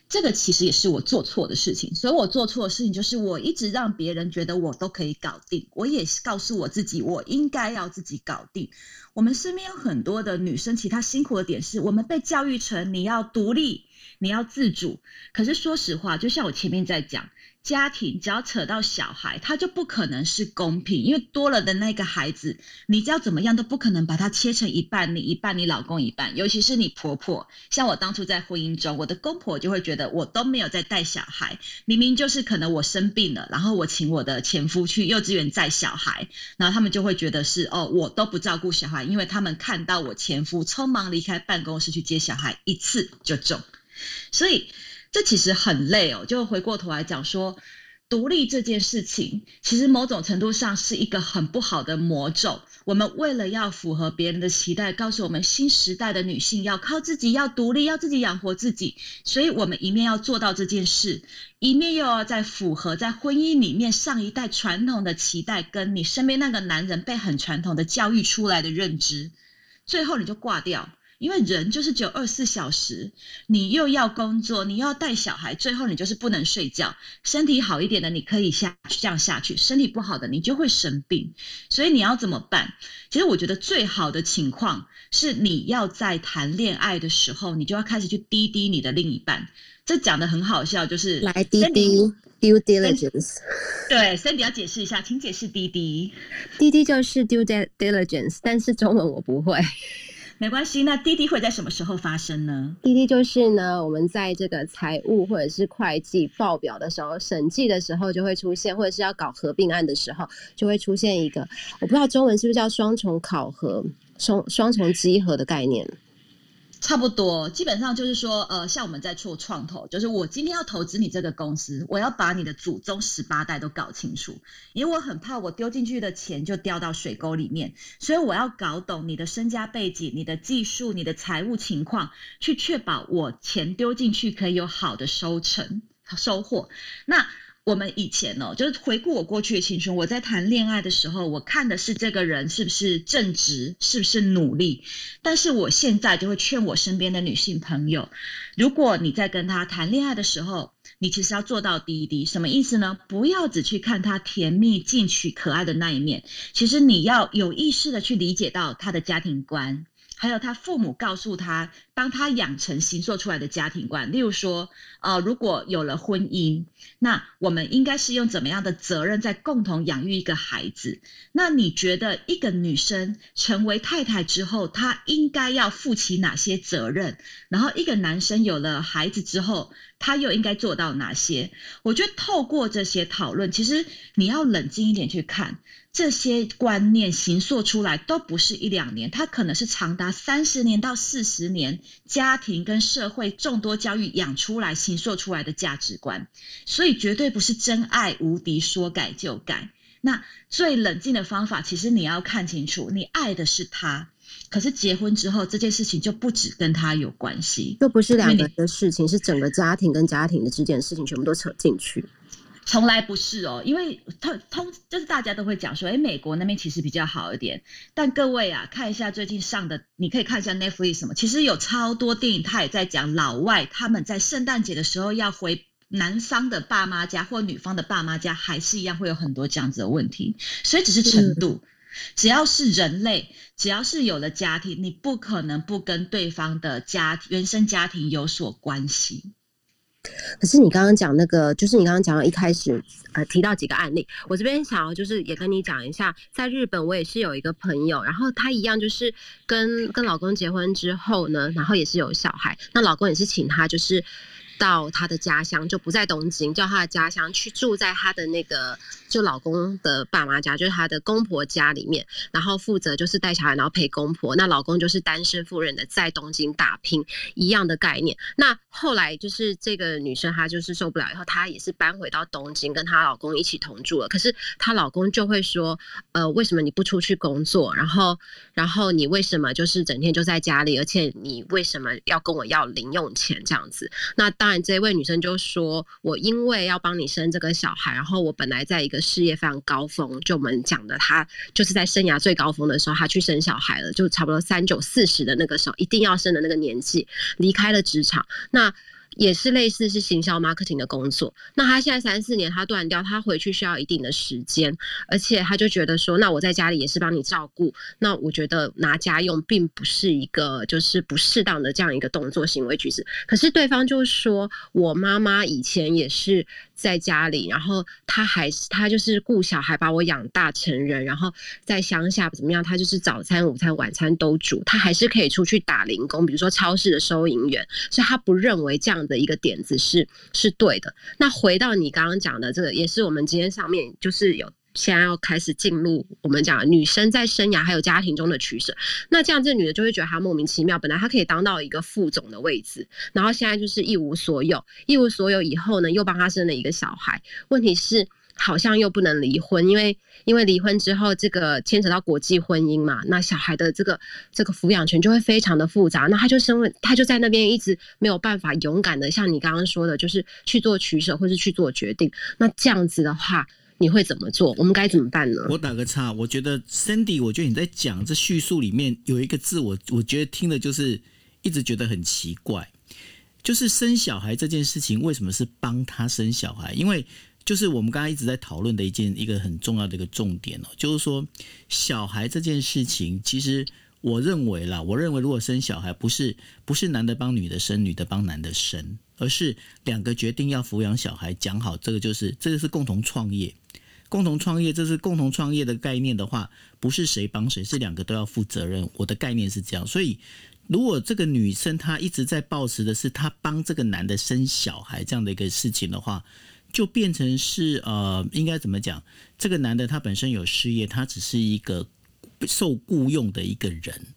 这个其实也是我做错的事情，所以我做错的事情就是我一直让别人觉得我都可以搞定，我也告诉我自己我应该要自己搞定。我们身边有很多的女生，其他辛苦的点是我们被教育成你要独立，你要自主。可是说实话，就像我前面在讲。家庭只要扯到小孩，他就不可能是公平，因为多了的那个孩子，你只要怎么样都不可能把它切成一半，你一半，你老公一半。尤其是你婆婆，像我当初在婚姻中，我的公婆就会觉得我都没有在带小孩，明明就是可能我生病了，然后我请我的前夫去幼稚园载小孩，然后他们就会觉得是哦，我都不照顾小孩，因为他们看到我前夫匆忙离开办公室去接小孩，一次就中，所以。这其实很累哦，就回过头来讲说，独立这件事情，其实某种程度上是一个很不好的魔咒。我们为了要符合别人的期待，告诉我们新时代的女性要靠自己，要独立，要自己养活自己，所以我们一面要做到这件事，一面又要在符合在婚姻里面上一代传统的期待，跟你身边那个男人被很传统的教育出来的认知，最后你就挂掉。因为人就是只有二十四小时，你又要工作，你又要带小孩，最后你就是不能睡觉。身体好一点的，你可以下这样下去；身体不好的，你就会生病。所以你要怎么办？其实我觉得最好的情况是，你要在谈恋爱的时候，你就要开始去滴滴你的另一半。这讲的很好笑，就是来滴滴 due diligence。对，Cindy 要解释一下，请解释滴滴。滴滴就是 due diligence，但是中文我不会。没关系，那滴滴会在什么时候发生呢？滴滴就是呢，我们在这个财务或者是会计报表的时候、审计的时候就会出现，或者是要搞合并案的时候就会出现一个，我不知道中文是不是叫双重考核、双双重稽核的概念。差不多，基本上就是说，呃，像我们在做创投，就是我今天要投资你这个公司，我要把你的祖宗十八代都搞清楚，因为我很怕我丢进去的钱就掉到水沟里面，所以我要搞懂你的身家背景、你的技术、你的财务情况，去确保我钱丢进去可以有好的收成、收获。那我们以前哦，就是回顾我过去的青春，我在谈恋爱的时候，我看的是这个人是不是正直，是不是努力。但是我现在就会劝我身边的女性朋友，如果你在跟他谈恋爱的时候，你其实要做到滴滴，什么意思呢？不要只去看他甜蜜、进取、可爱的那一面，其实你要有意识的去理解到他的家庭观。还有他父母告诉他，帮他养成形塑出来的家庭观。例如说，呃，如果有了婚姻，那我们应该是用怎么样的责任在共同养育一个孩子？那你觉得一个女生成为太太之后，她应该要负起哪些责任？然后一个男生有了孩子之后，他又应该做到哪些？我觉得透过这些讨论，其实你要冷静一点去看。这些观念形塑出来都不是一两年，它可能是长达三十年到四十年，家庭跟社会众多教育养出来、形塑出来的价值观，所以绝对不是真爱无敌，说改就改。那最冷静的方法，其实你要看清楚，你爱的是他，可是结婚之后，这件事情就不止跟他有关系，又不是两个人的事情，是整个家庭跟家庭的之间的事情，全部都扯进去。从来不是哦，因为通通就是大家都会讲说，哎，美国那边其实比较好一点。但各位啊，看一下最近上的，你可以看一下 Netflix 什么，其实有超多电影，他也在讲老外他们在圣诞节的时候要回男方的爸妈家或女方的爸妈家，还是一样会有很多这样子的问题。所以只是程度，只要是人类，只要是有了家庭，你不可能不跟对方的家原生家庭有所关系。可是你刚刚讲那个，就是你刚刚讲到一开始，呃，提到几个案例，我这边想要就是也跟你讲一下，在日本我也是有一个朋友，然后他一样就是跟跟老公结婚之后呢，然后也是有小孩，那老公也是请他就是。到她的家乡就不在东京，叫她的家乡去住在她的那个就老公的爸妈家，就是她的公婆家里面，然后负责就是带小孩，然后陪公婆。那老公就是单身妇人的在东京打拼一样的概念。那后来就是这个女生她就是受不了以后，她也是搬回到东京跟她老公一起同住了。可是她老公就会说，呃，为什么你不出去工作？然后然后你为什么就是整天就在家里？而且你为什么要跟我要零用钱这样子？那当。当然，这位女生就说：“我因为要帮你生这个小孩，然后我本来在一个事业非常高峰，就我们讲的，她就是在生涯最高峰的时候，她去生小孩了，就差不多三九四十的那个时候，一定要生的那个年纪，离开了职场。那。”也是类似是行销 marketing 的工作，那他现在三四年他断掉，他回去需要一定的时间，而且他就觉得说，那我在家里也是帮你照顾，那我觉得拿家用并不是一个就是不适当的这样一个动作行为举止。可是对方就说，我妈妈以前也是在家里，然后他还是他就是顾小孩把我养大成人，然后在乡下怎么样，他就是早餐、午餐、晚餐都煮，他还是可以出去打零工，比如说超市的收银员，所以他不认为这样。的一个点子是是对的。那回到你刚刚讲的这个，也是我们今天上面就是有现在要开始进入我们讲女生在生涯还有家庭中的取舍。那这样这女的就会觉得她莫名其妙，本来她可以当到一个副总的位置，然后现在就是一无所有，一无所有以后呢，又帮她生了一个小孩。问题是。好像又不能离婚，因为因为离婚之后，这个牵扯到国际婚姻嘛，那小孩的这个这个抚养权就会非常的复杂。那他就身为他就在那边一直没有办法勇敢的，像你刚刚说的，就是去做取舍或是去做决定。那这样子的话，你会怎么做？我们该怎么办呢？我打个岔，我觉得 Cindy，我觉得你在讲这叙述里面有一个字，我我觉得听的就是一直觉得很奇怪，就是生小孩这件事情为什么是帮他生小孩？因为就是我们刚刚一直在讨论的一件一个很重要的一个重点哦，就是说小孩这件事情，其实我认为啦，我认为如果生小孩不是不是男的帮女的生，女的帮男的生，而是两个决定要抚养小孩，讲好这个就是这个是共同创业。共同创业，这是共同创业的概念的话，不是谁帮谁，是两个都要负责任。我的概念是这样，所以如果这个女生她一直在抱持的是她帮这个男的生小孩这样的一个事情的话，就变成是呃，应该怎么讲？这个男的他本身有事业，他只是一个受雇佣的一个人。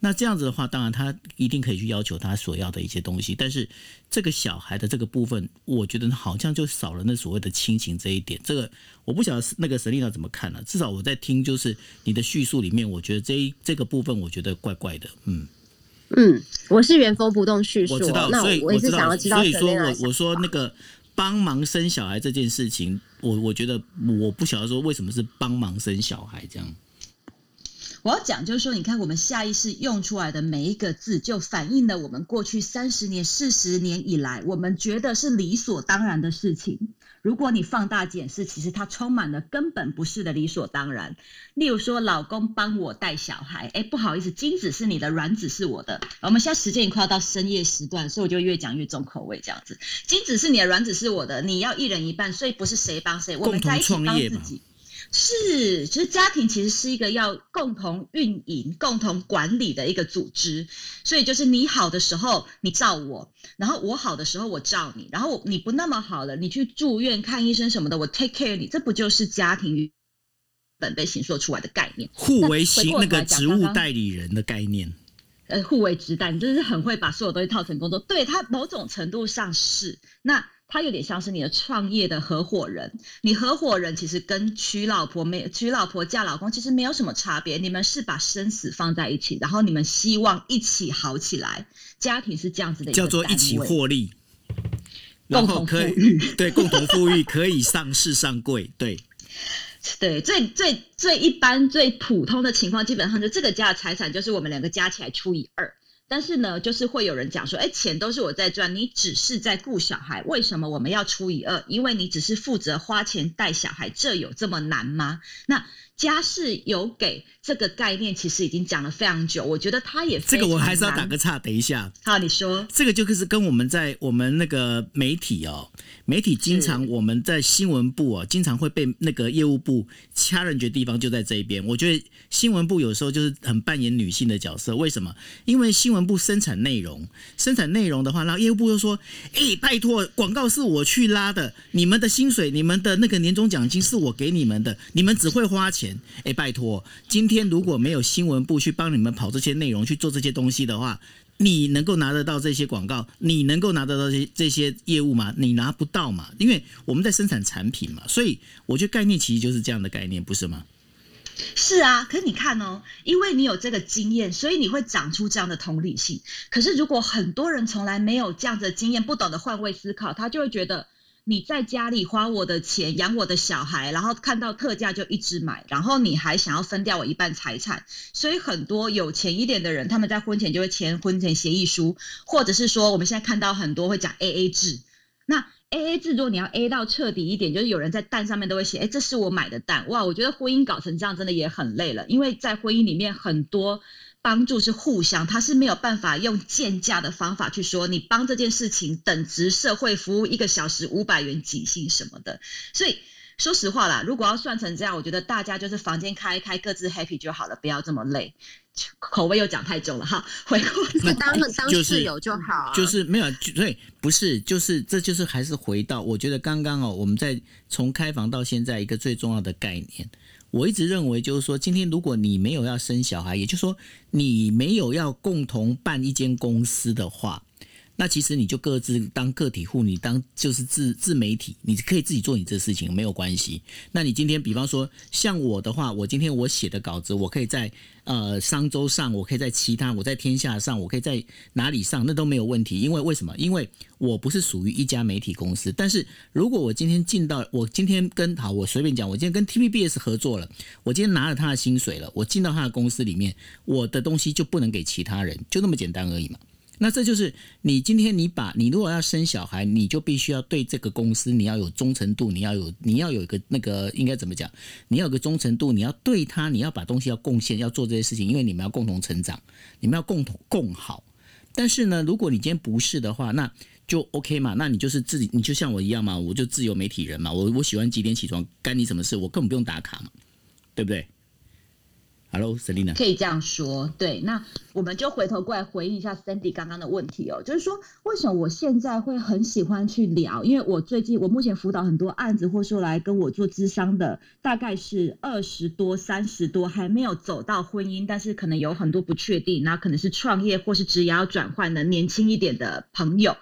那这样子的话，当然他一定可以去要求他所要的一些东西，但是这个小孩的这个部分，我觉得好像就少了那所谓的亲情这一点。这个我不晓得那个神丽娜怎么看呢？至少我在听，就是你的叙述里面，我觉得这一这个部分，我觉得怪怪的。嗯嗯，我是原封不动叙述，我知道，所以我也是想要知道所以说我我说那个帮忙生小孩这件事情，我我觉得我不晓得说为什么是帮忙生小孩这样。我要讲就是说，你看我们下意识用出来的每一个字，就反映了我们过去三十年、四十年以来，我们觉得是理所当然的事情。如果你放大检视，其实它充满了根本不是的理所当然。例如说，老公帮我带小孩，哎，不好意思，精子是你的，卵子是我的。我们现在时间也快要到深夜时段，所以我就越讲越重口味这样子。精子是你的，卵子是我的，你要一人一半，所以不是谁帮谁，我们在一起帮自己。是，就是家庭其实是一个要共同运营、共同管理的一个组织，所以就是你好的时候你照我，然后我好的时候我照你，然后你不那么好了，你去住院看医生什么的，我 take care 你，这不就是家庭本被形塑出来的概念？互为行那个职务代理人的概念。呃，互为直代，你真是很会把所有东西套成工作。对他某种程度上是，那他有点像是你的创业的合伙人。你合伙人其实跟娶老婆没娶老婆嫁老公其实没有什么差别，你们是把生死放在一起，然后你们希望一起好起来。家庭是这样子的一个叫做一起获利，共同然后可以富裕对共同富裕，可以上市上柜，对，*laughs* 对，最最最一般、最普通的情况，基本上就这个家的财产就是我们两个加起来除以二。但是呢，就是会有人讲说，哎，钱都是我在赚，你只是在顾小孩，为什么我们要除以二？因为你只是负责花钱带小孩，这有这么难吗？那家是有给这个概念，其实已经讲了非常久，我觉得他也这个我还是要打个。岔，等一下，好，你说。这个就是跟我们在我们那个媒体哦，媒体经常我们在新闻部哦，经常会被那个业务部 challenge 的地方就在这一边。我觉得新闻部有时候就是很扮演女性的角色，为什么？因为新闻部生产内容，生产内容的话，然后业务部又说：“哎，拜托，广告是我去拉的，你们的薪水、你们的那个年终奖金是我给你们的，你们只会花钱。哎，拜托，今天如果没有新闻部去帮你们跑这些内容、去做这些东西的话，你能够拿得到这些广告，你能够拿得到这些这些业务吗？你拿不到嘛，因为我们在生产产品嘛，所以我觉得概念其实就是这样的概念，不是吗？是啊，可是你看哦，因为你有这个经验，所以你会长出这样的同理心。可是如果很多人从来没有这样子的经验，不懂得换位思考，他就会觉得你在家里花我的钱养我的小孩，然后看到特价就一直买，然后你还想要分掉我一半财产。所以很多有钱一点的人，他们在婚前就会签婚前协议书，或者是说我们现在看到很多会讲 A A 制。那 A A 制，如果你要 A 到彻底一点，就是有人在蛋上面都会写，哎，这是我买的蛋，哇，我觉得婚姻搞成这样真的也很累了，因为在婚姻里面很多帮助是互相，他是没有办法用贱价的方法去说你帮这件事情等值社会服务一个小时五百元几薪什么的，所以。说实话啦，如果要算成这样，我觉得大家就是房间开一开，各自 happy 就好了，不要这么累。口味又讲太重了哈，*laughs* 回就当当就是室友就好啊，就是没有，所以，不是，就是这就是还是回到，我觉得刚刚哦，我们在从开房到现在一个最重要的概念，我一直认为就是说，今天如果你没有要生小孩，也就是说你没有要共同办一间公司的话，那其实你就各自当个体户，你当就是自自媒体，你可以自己做你这事情没有关系。那你今天比方说像我的话，我今天我写的稿子，我可以在呃商周上，我可以在其他，我在天下上，我可以在哪里上，那都没有问题。因为为什么？因为我不是属于一家媒体公司。但是如果我今天进到我今天跟好，我随便讲，我今天跟 TVBS 合作了，我今天拿了他的薪水了，我进到他的公司里面，我的东西就不能给其他人，就那么简单而已嘛。那这就是你今天你把你如果要生小孩，你就必须要对这个公司你要有忠诚度，你要有你要有一个那个应该怎么讲？你要有个忠诚度，你要对他，你要把东西要贡献，要做这些事情，因为你们要共同成长，你们要共同共好。但是呢，如果你今天不是的话，那就 OK 嘛，那你就是自己，你就像我一样嘛，我就自由媒体人嘛，我我喜欢几点起床，干你什么事？我根本不用打卡嘛，对不对？Hello，Selina，可以这样说，对。那我们就回头过来回应一下 Sandy 刚刚的问题哦，就是说为什么我现在会很喜欢去聊？因为我最近我目前辅导很多案子，或说来跟我做咨商的，大概是二十多、三十多，还没有走到婚姻，但是可能有很多不确定，那可能是创业或是职业要转换的年轻一点的朋友。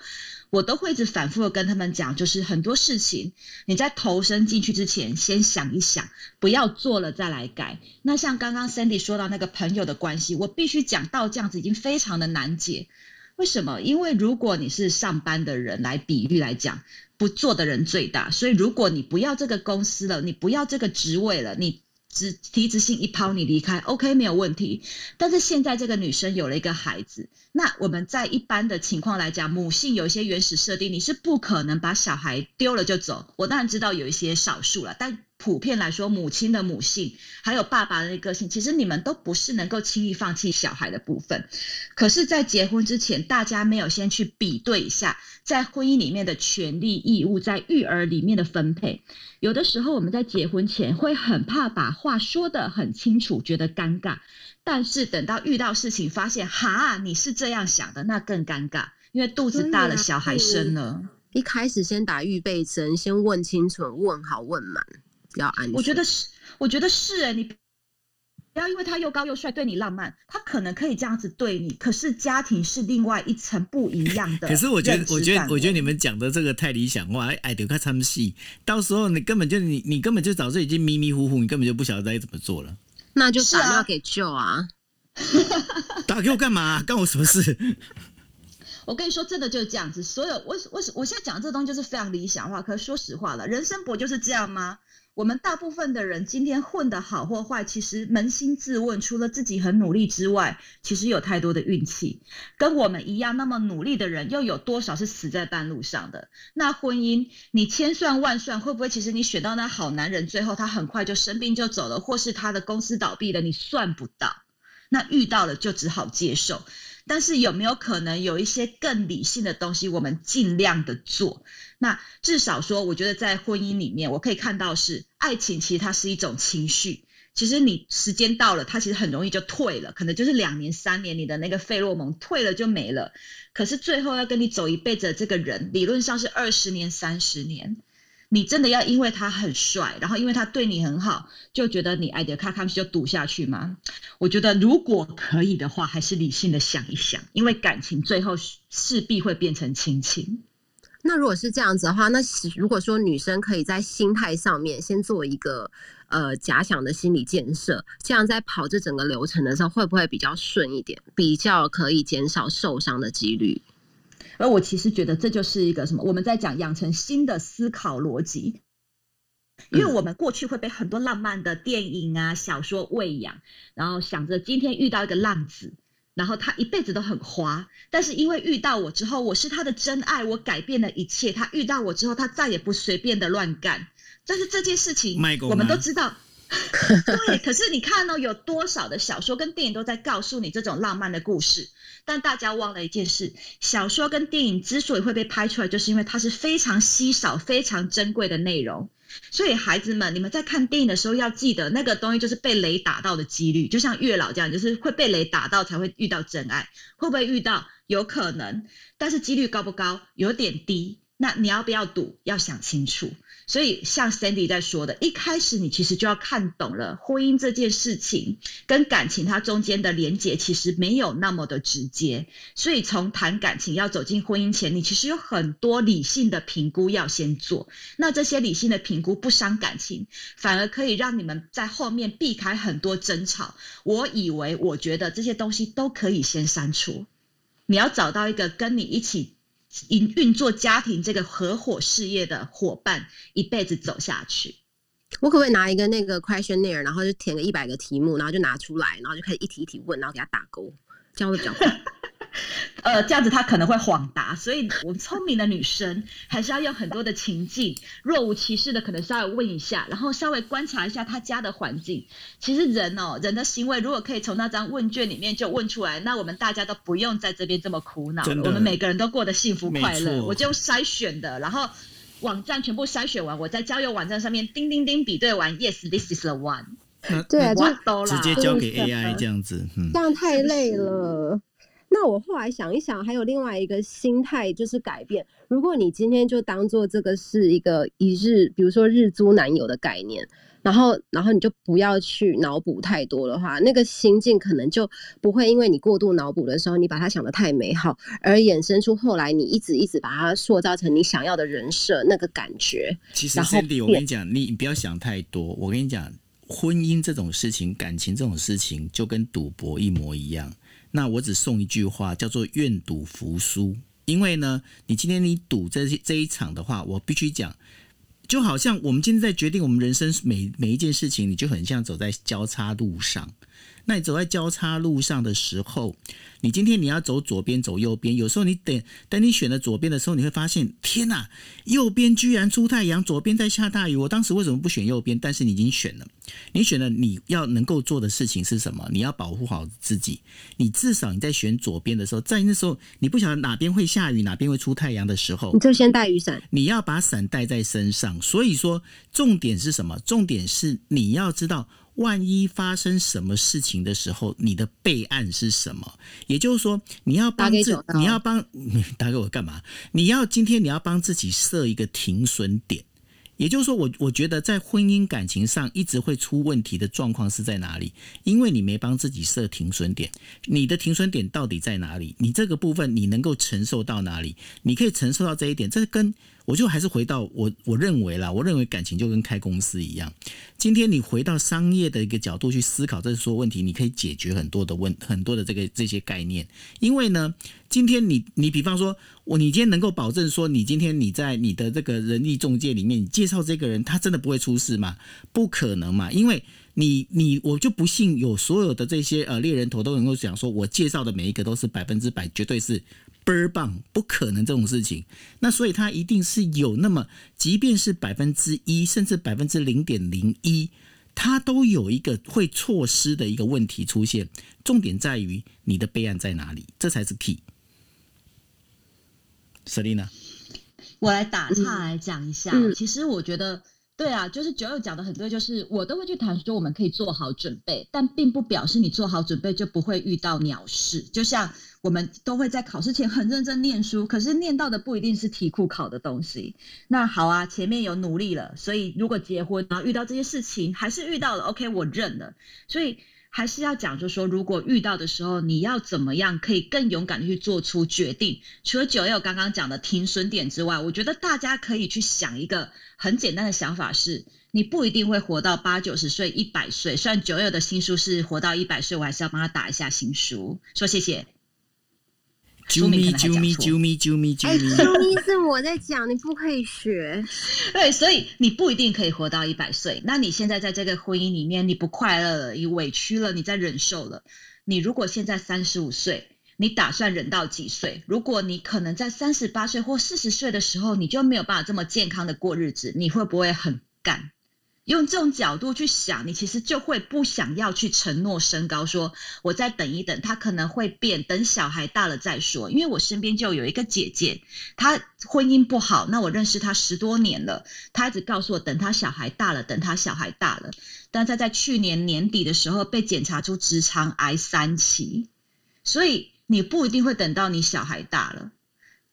我都会一直反复的跟他们讲，就是很多事情你在投身进去之前，先想一想，不要做了再来改。那像刚刚 Sandy 说到那个朋友的关系，我必须讲到这样子已经非常的难解。为什么？因为如果你是上班的人来比喻来讲，不做的人最大。所以如果你不要这个公司了，你不要这个职位了，你。只提职信一抛，你离开，OK 没有问题。但是现在这个女生有了一个孩子，那我们在一般的情况来讲，母性有一些原始设定，你是不可能把小孩丢了就走。我当然知道有一些少数了，但。普遍来说，母亲的母性还有爸爸的个性，其实你们都不是能够轻易放弃小孩的部分。可是，在结婚之前，大家没有先去比对一下，在婚姻里面的权利义务，在育儿里面的分配。有的时候，我们在结婚前会很怕把话说得很清楚，觉得尴尬。但是等到遇到事情，发现哈，你是这样想的，那更尴尬，因为肚子大了，小孩生了。一开始先打预备针，先问清楚，问好问满。要安我觉得是，我觉得是哎，你不要因为他又高又帅对你浪漫，他可能可以这样子对你，可是家庭是另外一层不一样的。*laughs* 可是我觉得，我觉得，我觉得你们讲的这个太理想化，哎，得看他们戏，到时候你根本就你你根本就早就已经迷迷糊糊，你根本就不晓得该怎么做了。那就打电话给舅啊，*laughs* 打给我干嘛？干我什么事？*laughs* 我跟你说，真的就是这样子。所有我我我现在讲这个东西就是非常理想化，可是说实话了，人生不就是这样吗？我们大部分的人今天混得好或坏，其实扪心自问，除了自己很努力之外，其实有太多的运气。跟我们一样那么努力的人，又有多少是死在半路上的？那婚姻，你千算万算，会不会其实你选到那好男人，最后他很快就生病就走了，或是他的公司倒闭了，你算不到。那遇到了就只好接受。但是有没有可能有一些更理性的东西，我们尽量的做？那至少说，我觉得在婚姻里面，我可以看到是爱情，其实它是一种情绪。其实你时间到了，它其实很容易就退了，可能就是两年、三年，你的那个费洛蒙退了就没了。可是最后要跟你走一辈子的这个人，理论上是二十年、三十年。你真的要因为他很帅，然后因为他对你很好，就觉得你爱的卡卡西就赌下去吗？我觉得如果可以的话，还是理性的想一想，因为感情最后势必会变成亲情。那如果是这样子的话，那如果说女生可以在心态上面先做一个呃假想的心理建设，这样在跑这整个流程的时候，会不会比较顺一点，比较可以减少受伤的几率？而我其实觉得这就是一个什么？我们在讲养成新的思考逻辑，因为我们过去会被很多浪漫的电影啊、小说喂养，然后想着今天遇到一个浪子，然后他一辈子都很花，但是因为遇到我之后，我是他的真爱，我改变了一切。他遇到我之后，他再也不随便的乱干。但是这件事情，我们都知道。*laughs* 对，可是你看呢，有多少的小说跟电影都在告诉你这种浪漫的故事？但大家忘了一件事：小说跟电影之所以会被拍出来，就是因为它是非常稀少、非常珍贵的内容。所以孩子们，你们在看电影的时候要记得，那个东西就是被雷打到的几率，就像月老这样，就是会被雷打到才会遇到真爱。会不会遇到？有可能，但是几率高不高？有点低。那你要不要赌？要想清楚。所以像 Sandy 在说的，一开始你其实就要看懂了婚姻这件事情跟感情它中间的连结其实没有那么的直接。所以从谈感情要走进婚姻前，你其实有很多理性的评估要先做。那这些理性的评估不伤感情，反而可以让你们在后面避开很多争吵。我以为，我觉得这些东西都可以先删除。你要找到一个跟你一起。运运作家庭这个合伙事业的伙伴，一辈子走下去。我可不可以拿一个那个 questionnaire，然后就填个一百个题目，然后就拿出来，然后就开始一题一题问，然后给他打勾，这样会比较快。呃，这样子他可能会晃答，所以我们聪明的女生还是要用很多的情境，若无其事的可能稍微问一下，然后稍微观察一下他家的环境。其实人哦，人的行为如果可以从那张问卷里面就问出来，那我们大家都不用在这边这么苦恼了，我们每个人都过得幸福快乐。我就筛选的，然后网站全部筛选完，我在交友网站上面叮叮叮比对完，Yes，this is the one。对啊，就直接交给 AI 这样子，这样太累了。那我后来想一想，还有另外一个心态就是改变。如果你今天就当做这个是一个一日，比如说日租男友的概念，然后然后你就不要去脑补太多的话，那个心境可能就不会因为你过度脑补的时候，你把它想的太美好，而衍生出后来你一直一直把它塑造成你想要的人设那个感觉。其实 Cindy，我跟你讲，你不要想太多。我跟你讲，婚姻这种事情，感情这种事情，就跟赌博一模一样。那我只送一句话，叫做“愿赌服输”。因为呢，你今天你赌这这一场的话，我必须讲，就好像我们今天在决定我们人生每每一件事情，你就很像走在交叉路上。那你走在交叉路上的时候，你今天你要走左边走右边，有时候你等等你选了左边的时候，你会发现天哪，右边居然出太阳，左边在下大雨。我当时为什么不选右边？但是你已经选了，你选了你要能够做的事情是什么？你要保护好自己。你至少你在选左边的时候，在那时候你不晓得哪边会下雨，哪边会出太阳的时候，你就先带雨伞。你要把伞带在身上。所以说，重点是什么？重点是你要知道。万一发生什么事情的时候，你的备案是什么？也就是说，你要帮自，你要帮 *laughs* 打给我干嘛？你要今天你要帮自己设一个停损点。也就是说，我我觉得在婚姻感情上一直会出问题的状况是在哪里？因为你没帮自己设停损点。你的停损点到底在哪里？你这个部分你能够承受到哪里？你可以承受到这一点，这跟。我就还是回到我我认为啦，我认为感情就跟开公司一样。今天你回到商业的一个角度去思考，这是说问题，你可以解决很多的问很多的这个这些概念。因为呢，今天你你比方说，我你今天能够保证说，你今天你在你的这个人力中介里面，你介绍这个人，他真的不会出事吗？不可能嘛，因为你你我就不信有所有的这些呃猎人头都能够讲说，我介绍的每一个都是百分之百，绝对是。倍儿棒，不可能这种事情。那所以它一定是有那么，即便是百分之一，甚至百分之零点零一，它都有一个会错失的一个问题出现。重点在于你的备案在哪里，这才是 key。Selina，我来打岔来讲一下。其实我觉得。对啊，就是九六讲的很对，就是我都会去谈说我们可以做好准备，但并不表示你做好准备就不会遇到鸟事。就像我们都会在考试前很认真念书，可是念到的不一定是题库考的东西。那好啊，前面有努力了，所以如果结婚然后遇到这些事情，还是遇到了，OK，我认了。所以。还是要讲，就是说如果遇到的时候，你要怎么样可以更勇敢的去做出决定？除了九友刚刚讲的停损点之外，我觉得大家可以去想一个很简单的想法：是你不一定会活到八九十岁、一百岁。虽然九友的新书是活到一百岁，我还是要帮他打一下新书，说谢谢。啾咪啾咪啾咪啾咪啾咪，啾咪是我在讲，你不可以学。对，所以你不一定可以活到一百岁。那你现在在这个婚姻里面，你不快乐了，你委屈了，你在忍受了。你如果现在三十五岁，你打算忍到几岁？如果你可能在三十八岁或四十岁的时候，你就没有办法这么健康的过日子，你会不会很干？用这种角度去想，你其实就会不想要去承诺身高，说我再等一等，他可能会变，等小孩大了再说。因为我身边就有一个姐姐，她婚姻不好，那我认识她十多年了，她一直告诉我，等她小孩大了，等她小孩大了。但她在去年年底的时候被检查出直肠癌三期，所以你不一定会等到你小孩大了。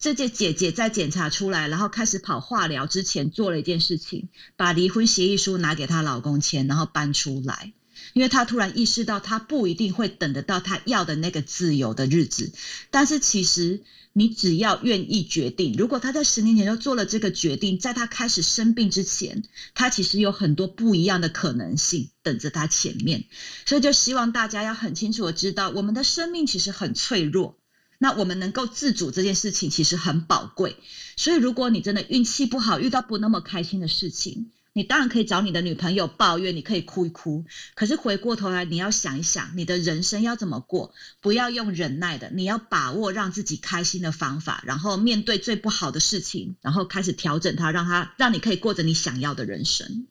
这件姐姐在检查出来，然后开始跑化疗之前做了一件事情，把离婚协议书拿给她老公签，然后搬出来，因为她突然意识到，她不一定会等得到她要的那个自由的日子，但是其实你只要愿意决定，如果她在十年前就做了这个决定，在她开始生病之前，她其实有很多不一样的可能性等着她前面，所以就希望大家要很清楚的知道，我们的生命其实很脆弱。那我们能够自主这件事情其实很宝贵，所以如果你真的运气不好，遇到不那么开心的事情，你当然可以找你的女朋友抱怨，你可以哭一哭。可是回过头来，你要想一想，你的人生要怎么过？不要用忍耐的，你要把握让自己开心的方法，然后面对最不好的事情，然后开始调整它，让它让你可以过着你想要的人生。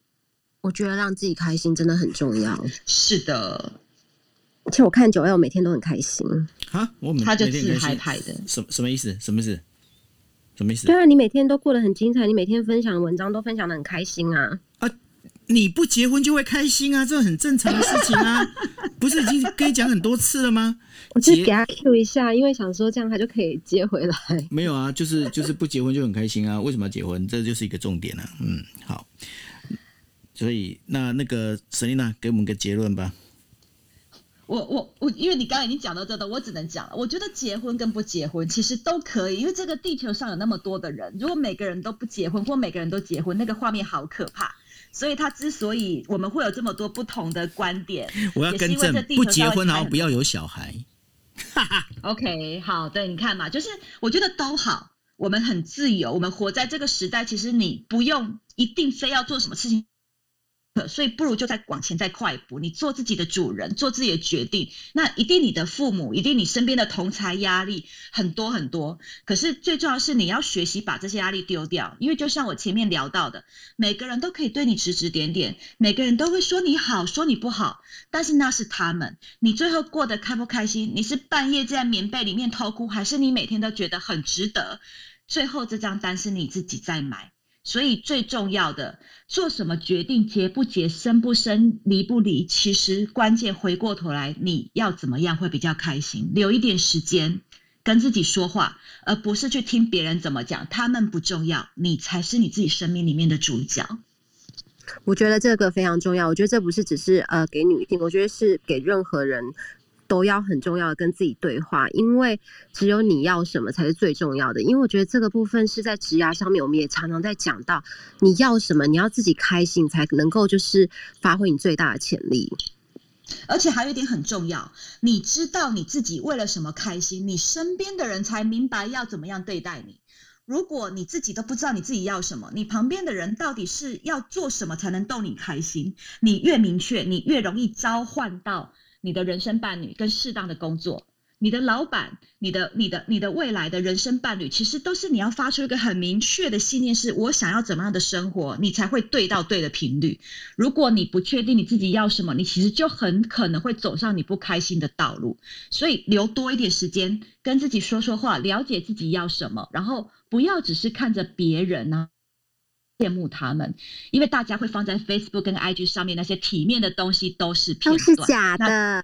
我觉得让自己开心真的很重要。是的。其实我看九 L 每天都很开心啊，我每他就自嗨拍的，什什么意思？什么意思？什么意思？对啊，你每天都过得很精彩，你每天分享文章都分享的很开心啊啊！你不结婚就会开心啊，这很正常的事情啊，不是已经跟你讲很多次了吗？我就给他 Q 一下，因为想说这样他就可以接回来。没有啊，就是就是不结婚就很开心啊，为什么要结婚？这就是一个重点啊。嗯，好，所以那那个 Selina 给我们个结论吧。我我我，因为你刚刚已经讲到这的，我只能讲了。我觉得结婚跟不结婚其实都可以，因为这个地球上有那么多的人，如果每个人都不结婚，或每个人都结婚，那个画面好可怕。所以他之所以我们会有这么多不同的观点，我要更正，不结婚然后不要有小孩。*laughs* OK，好，对，你看嘛，就是我觉得都好，我们很自由，我们活在这个时代，其实你不用一定非要做什么事情。所以不如就再往前再快一步，你做自己的主人，做自己的决定。那一定你的父母，一定你身边的同才压力很多很多。可是最重要是你要学习把这些压力丢掉，因为就像我前面聊到的，每个人都可以对你指指点点，每个人都会说你好，说你不好，但是那是他们。你最后过得开不开心？你是半夜在棉被里面偷哭，还是你每天都觉得很值得？最后这张单是你自己在买。所以最重要的，做什么决定，结不结，生不生，离不离，其实关键回过头来，你要怎么样会比较开心？留一点时间跟自己说话，而不是去听别人怎么讲，他们不重要，你才是你自己生命里面的主角。我觉得这个非常重要。我觉得这不是只是呃给女性，我觉得是给任何人。都要很重要的跟自己对话，因为只有你要什么才是最重要的。因为我觉得这个部分是在职涯上面，我们也常常在讲到，你要什么，你要自己开心才能够就是发挥你最大的潜力。而且还有一点很重要，你知道你自己为了什么开心，你身边的人才明白要怎么样对待你。如果你自己都不知道你自己要什么，你旁边的人到底是要做什么才能逗你开心，你越明确，你越容易召唤到。你的人生伴侣跟适当的工作，你的老板，你的、你的、你的未来的人生伴侣，其实都是你要发出一个很明确的信念，是我想要怎么样的生活，你才会对到对的频率。如果你不确定你自己要什么，你其实就很可能会走上你不开心的道路。所以留多一点时间跟自己说说话，了解自己要什么，然后不要只是看着别人呢。羡慕他们，因为大家会放在 Facebook 跟 IG 上面那些体面的东西都是片段，都是假的，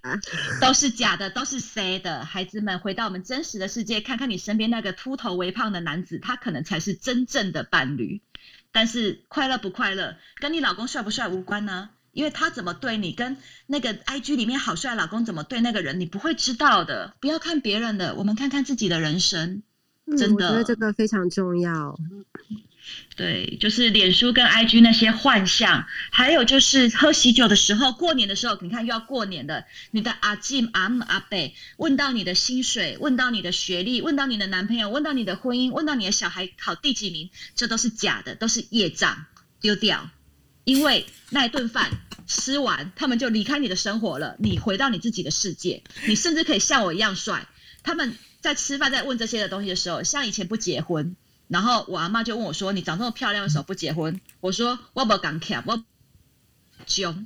都是假的，都是 C 的。孩子们，回到我们真实的世界，看看你身边那个秃头微胖的男子，他可能才是真正的伴侣。但是快乐不快乐，跟你老公帅不帅无关呢？因为他怎么对你，跟那个 IG 里面好帅老公怎么对那个人，你不会知道的。不要看别人的，我们看看自己的人生。真的，我觉得这个非常重要。对，就是脸书跟 IG 那些幻象，还有就是喝喜酒的时候，过年的时候，你看又要过年的，你的阿金阿姆阿贝问到你的薪水，问到你的学历，问到你的男朋友，问到你的婚姻，问到你的小孩考第几名，这都是假的，都是业障，丢掉。因为那一顿饭吃完，他们就离开你的生活了，你回到你自己的世界，你甚至可以像我一样帅。他们在吃饭在问这些的东西的时候，像以前不结婚。然后我阿妈就问我说：“你长这么漂亮的时候不结婚？”我说：“我不敢看，我凶，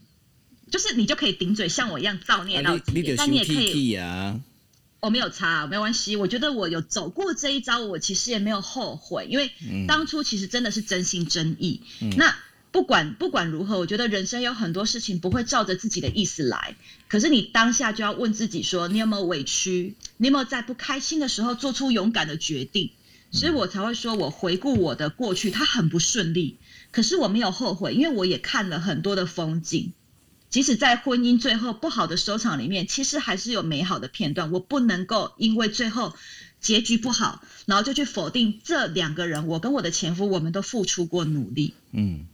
就是你就可以顶嘴，像我一样造孽到极点。但你也可以啊，我没有差，没关系。我觉得我有走过这一招，我其实也没有后悔，因为当初其实真的是真心真意。那不管不管如何，我觉得人生有很多事情不会照着自己的意思来。可是你当下就要问自己说：你有没有委屈？你有没有在不开心的时候做出勇敢的决定？所以我才会说，我回顾我的过去，它很不顺利，可是我没有后悔，因为我也看了很多的风景。即使在婚姻最后不好的收场里面，其实还是有美好的片段。我不能够因为最后结局不好，然后就去否定这两个人。我跟我的前夫，我们都付出过努力。嗯，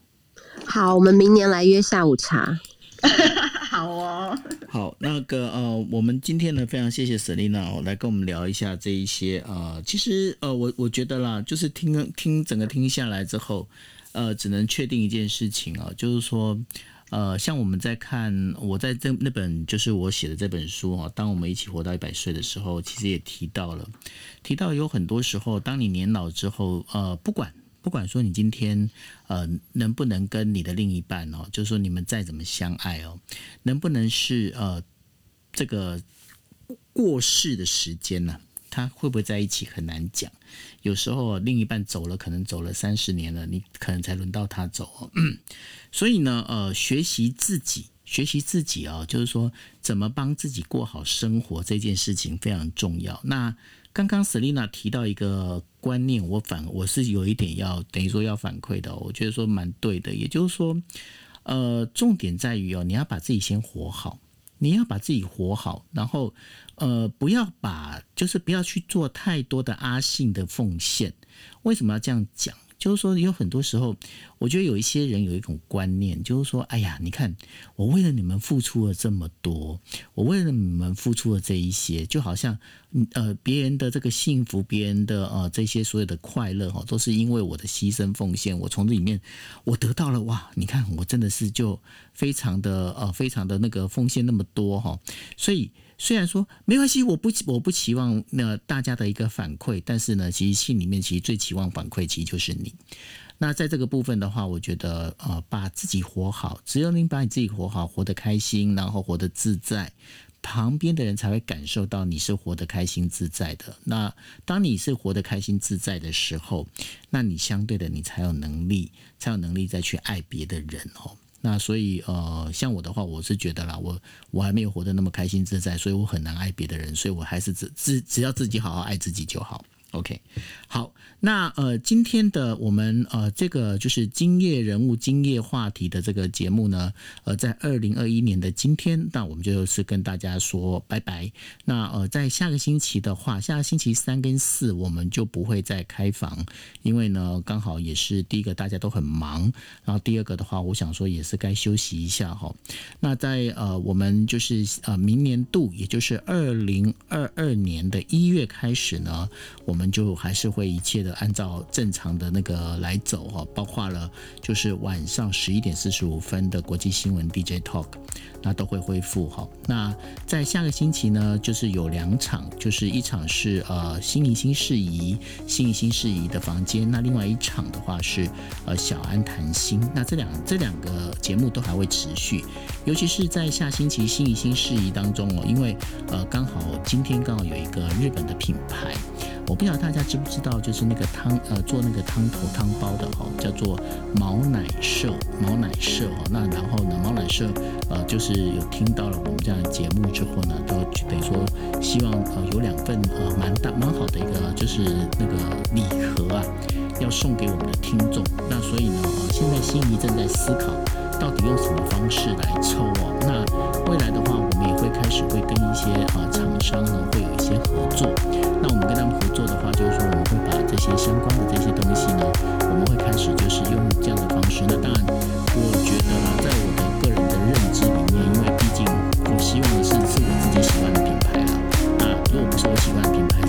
好，我们明年来约下午茶。*laughs* 好哦，好，那个呃，我们今天呢非常谢谢 Selina 哦，来跟我们聊一下这一些呃，其实呃，我我觉得啦，就是听听整个听下来之后，呃，只能确定一件事情啊，就是说。呃，像我们在看我在这那本就是我写的这本书啊，当我们一起活到一百岁的时候，其实也提到了，提到有很多时候，当你年老之后，呃，不管不管说你今天呃能不能跟你的另一半哦，就是说你们再怎么相爱哦，能不能是呃这个过世的时间呢？他会不会在一起很难讲，有时候另一半走了，可能走了三十年了，你可能才轮到他走。哦 *clears throat* 所以呢，呃，学习自己，学习自己哦，就是说怎么帮自己过好生活这件事情非常重要。那刚刚史丽娜提到一个观念，我反我是有一点要等于说要反馈的，我觉得说蛮对的，也就是说，呃，重点在于哦，你要把自己先活好。你要把自己活好，然后，呃，不要把，就是不要去做太多的阿信的奉献。为什么要这样讲？就是说，有很多时候，我觉得有一些人有一种观念，就是说，哎呀，你看，我为了你们付出了这么多，我为了你们付出了这一些，就好像，呃，别人的这个幸福，别人的呃这些所有的快乐，哈，都是因为我的牺牲奉献，我从这里面我得到了，哇，你看，我真的是就非常的呃，非常的那个奉献那么多，哈，所以。虽然说没关系，我不我不期望那大家的一个反馈，但是呢，其实心里面其实最期望反馈其实就是你。那在这个部分的话，我觉得呃，把自己活好，只有你把你自己活好，活得开心，然后活得自在，旁边的人才会感受到你是活得开心自在的。那当你是活得开心自在的时候，那你相对的你才有能力，才有能力再去爱别的人哦。那所以呃，像我的话，我是觉得啦，我我还没有活得那么开心自在，所以我很难爱别的人，所以我还是只只只要自己好好爱自己就好。OK，好。那呃，今天的我们呃，这个就是今夜人物、今夜话题的这个节目呢，呃，在二零二一年的今天，那我们就是跟大家说拜拜。那呃，在下个星期的话，下个星期三跟四我们就不会再开房，因为呢，刚好也是第一个大家都很忙，然后第二个的话，我想说也是该休息一下哈。那在呃，我们就是呃，明年度，也就是二零二二年的一月开始呢，我我们就还是会一切的。按照正常的那个来走哈，包括了就是晚上十一点四十五分的国际新闻 DJ Talk，那都会恢复哈。那在下个星期呢，就是有两场，就是一场是呃新宜新事宜新宜新事宜的房间，那另外一场的话是呃小安谈心。那这两这两个节目都还会持续，尤其是在下星期新宜新事宜当中哦，因为呃刚好今天刚好有一个日本的品牌。我不晓得大家知不知道，就是那个汤呃做那个汤头汤包的哦，叫做毛奶社毛奶社哦。那然后呢，毛奶社呃就是有听到了我们这样的节目之后呢，都等于说希望呃有两份呃蛮大蛮好的一个就是那个礼盒啊，要送给我们的听众。那所以呢，现在心仪正在思考到底用什么方式来抽哦。那未来的话，始会跟一些呃厂商呢会有一些合作。那我们跟他们合作的话，就是说我们会把这些相关的这些东西呢，我们会开始就是用这样的方式。那当然，我觉得啦，在我的个人的认知里面，因为毕竟我希望的是是我自己喜欢的品牌了。那如果不是我喜欢的品牌，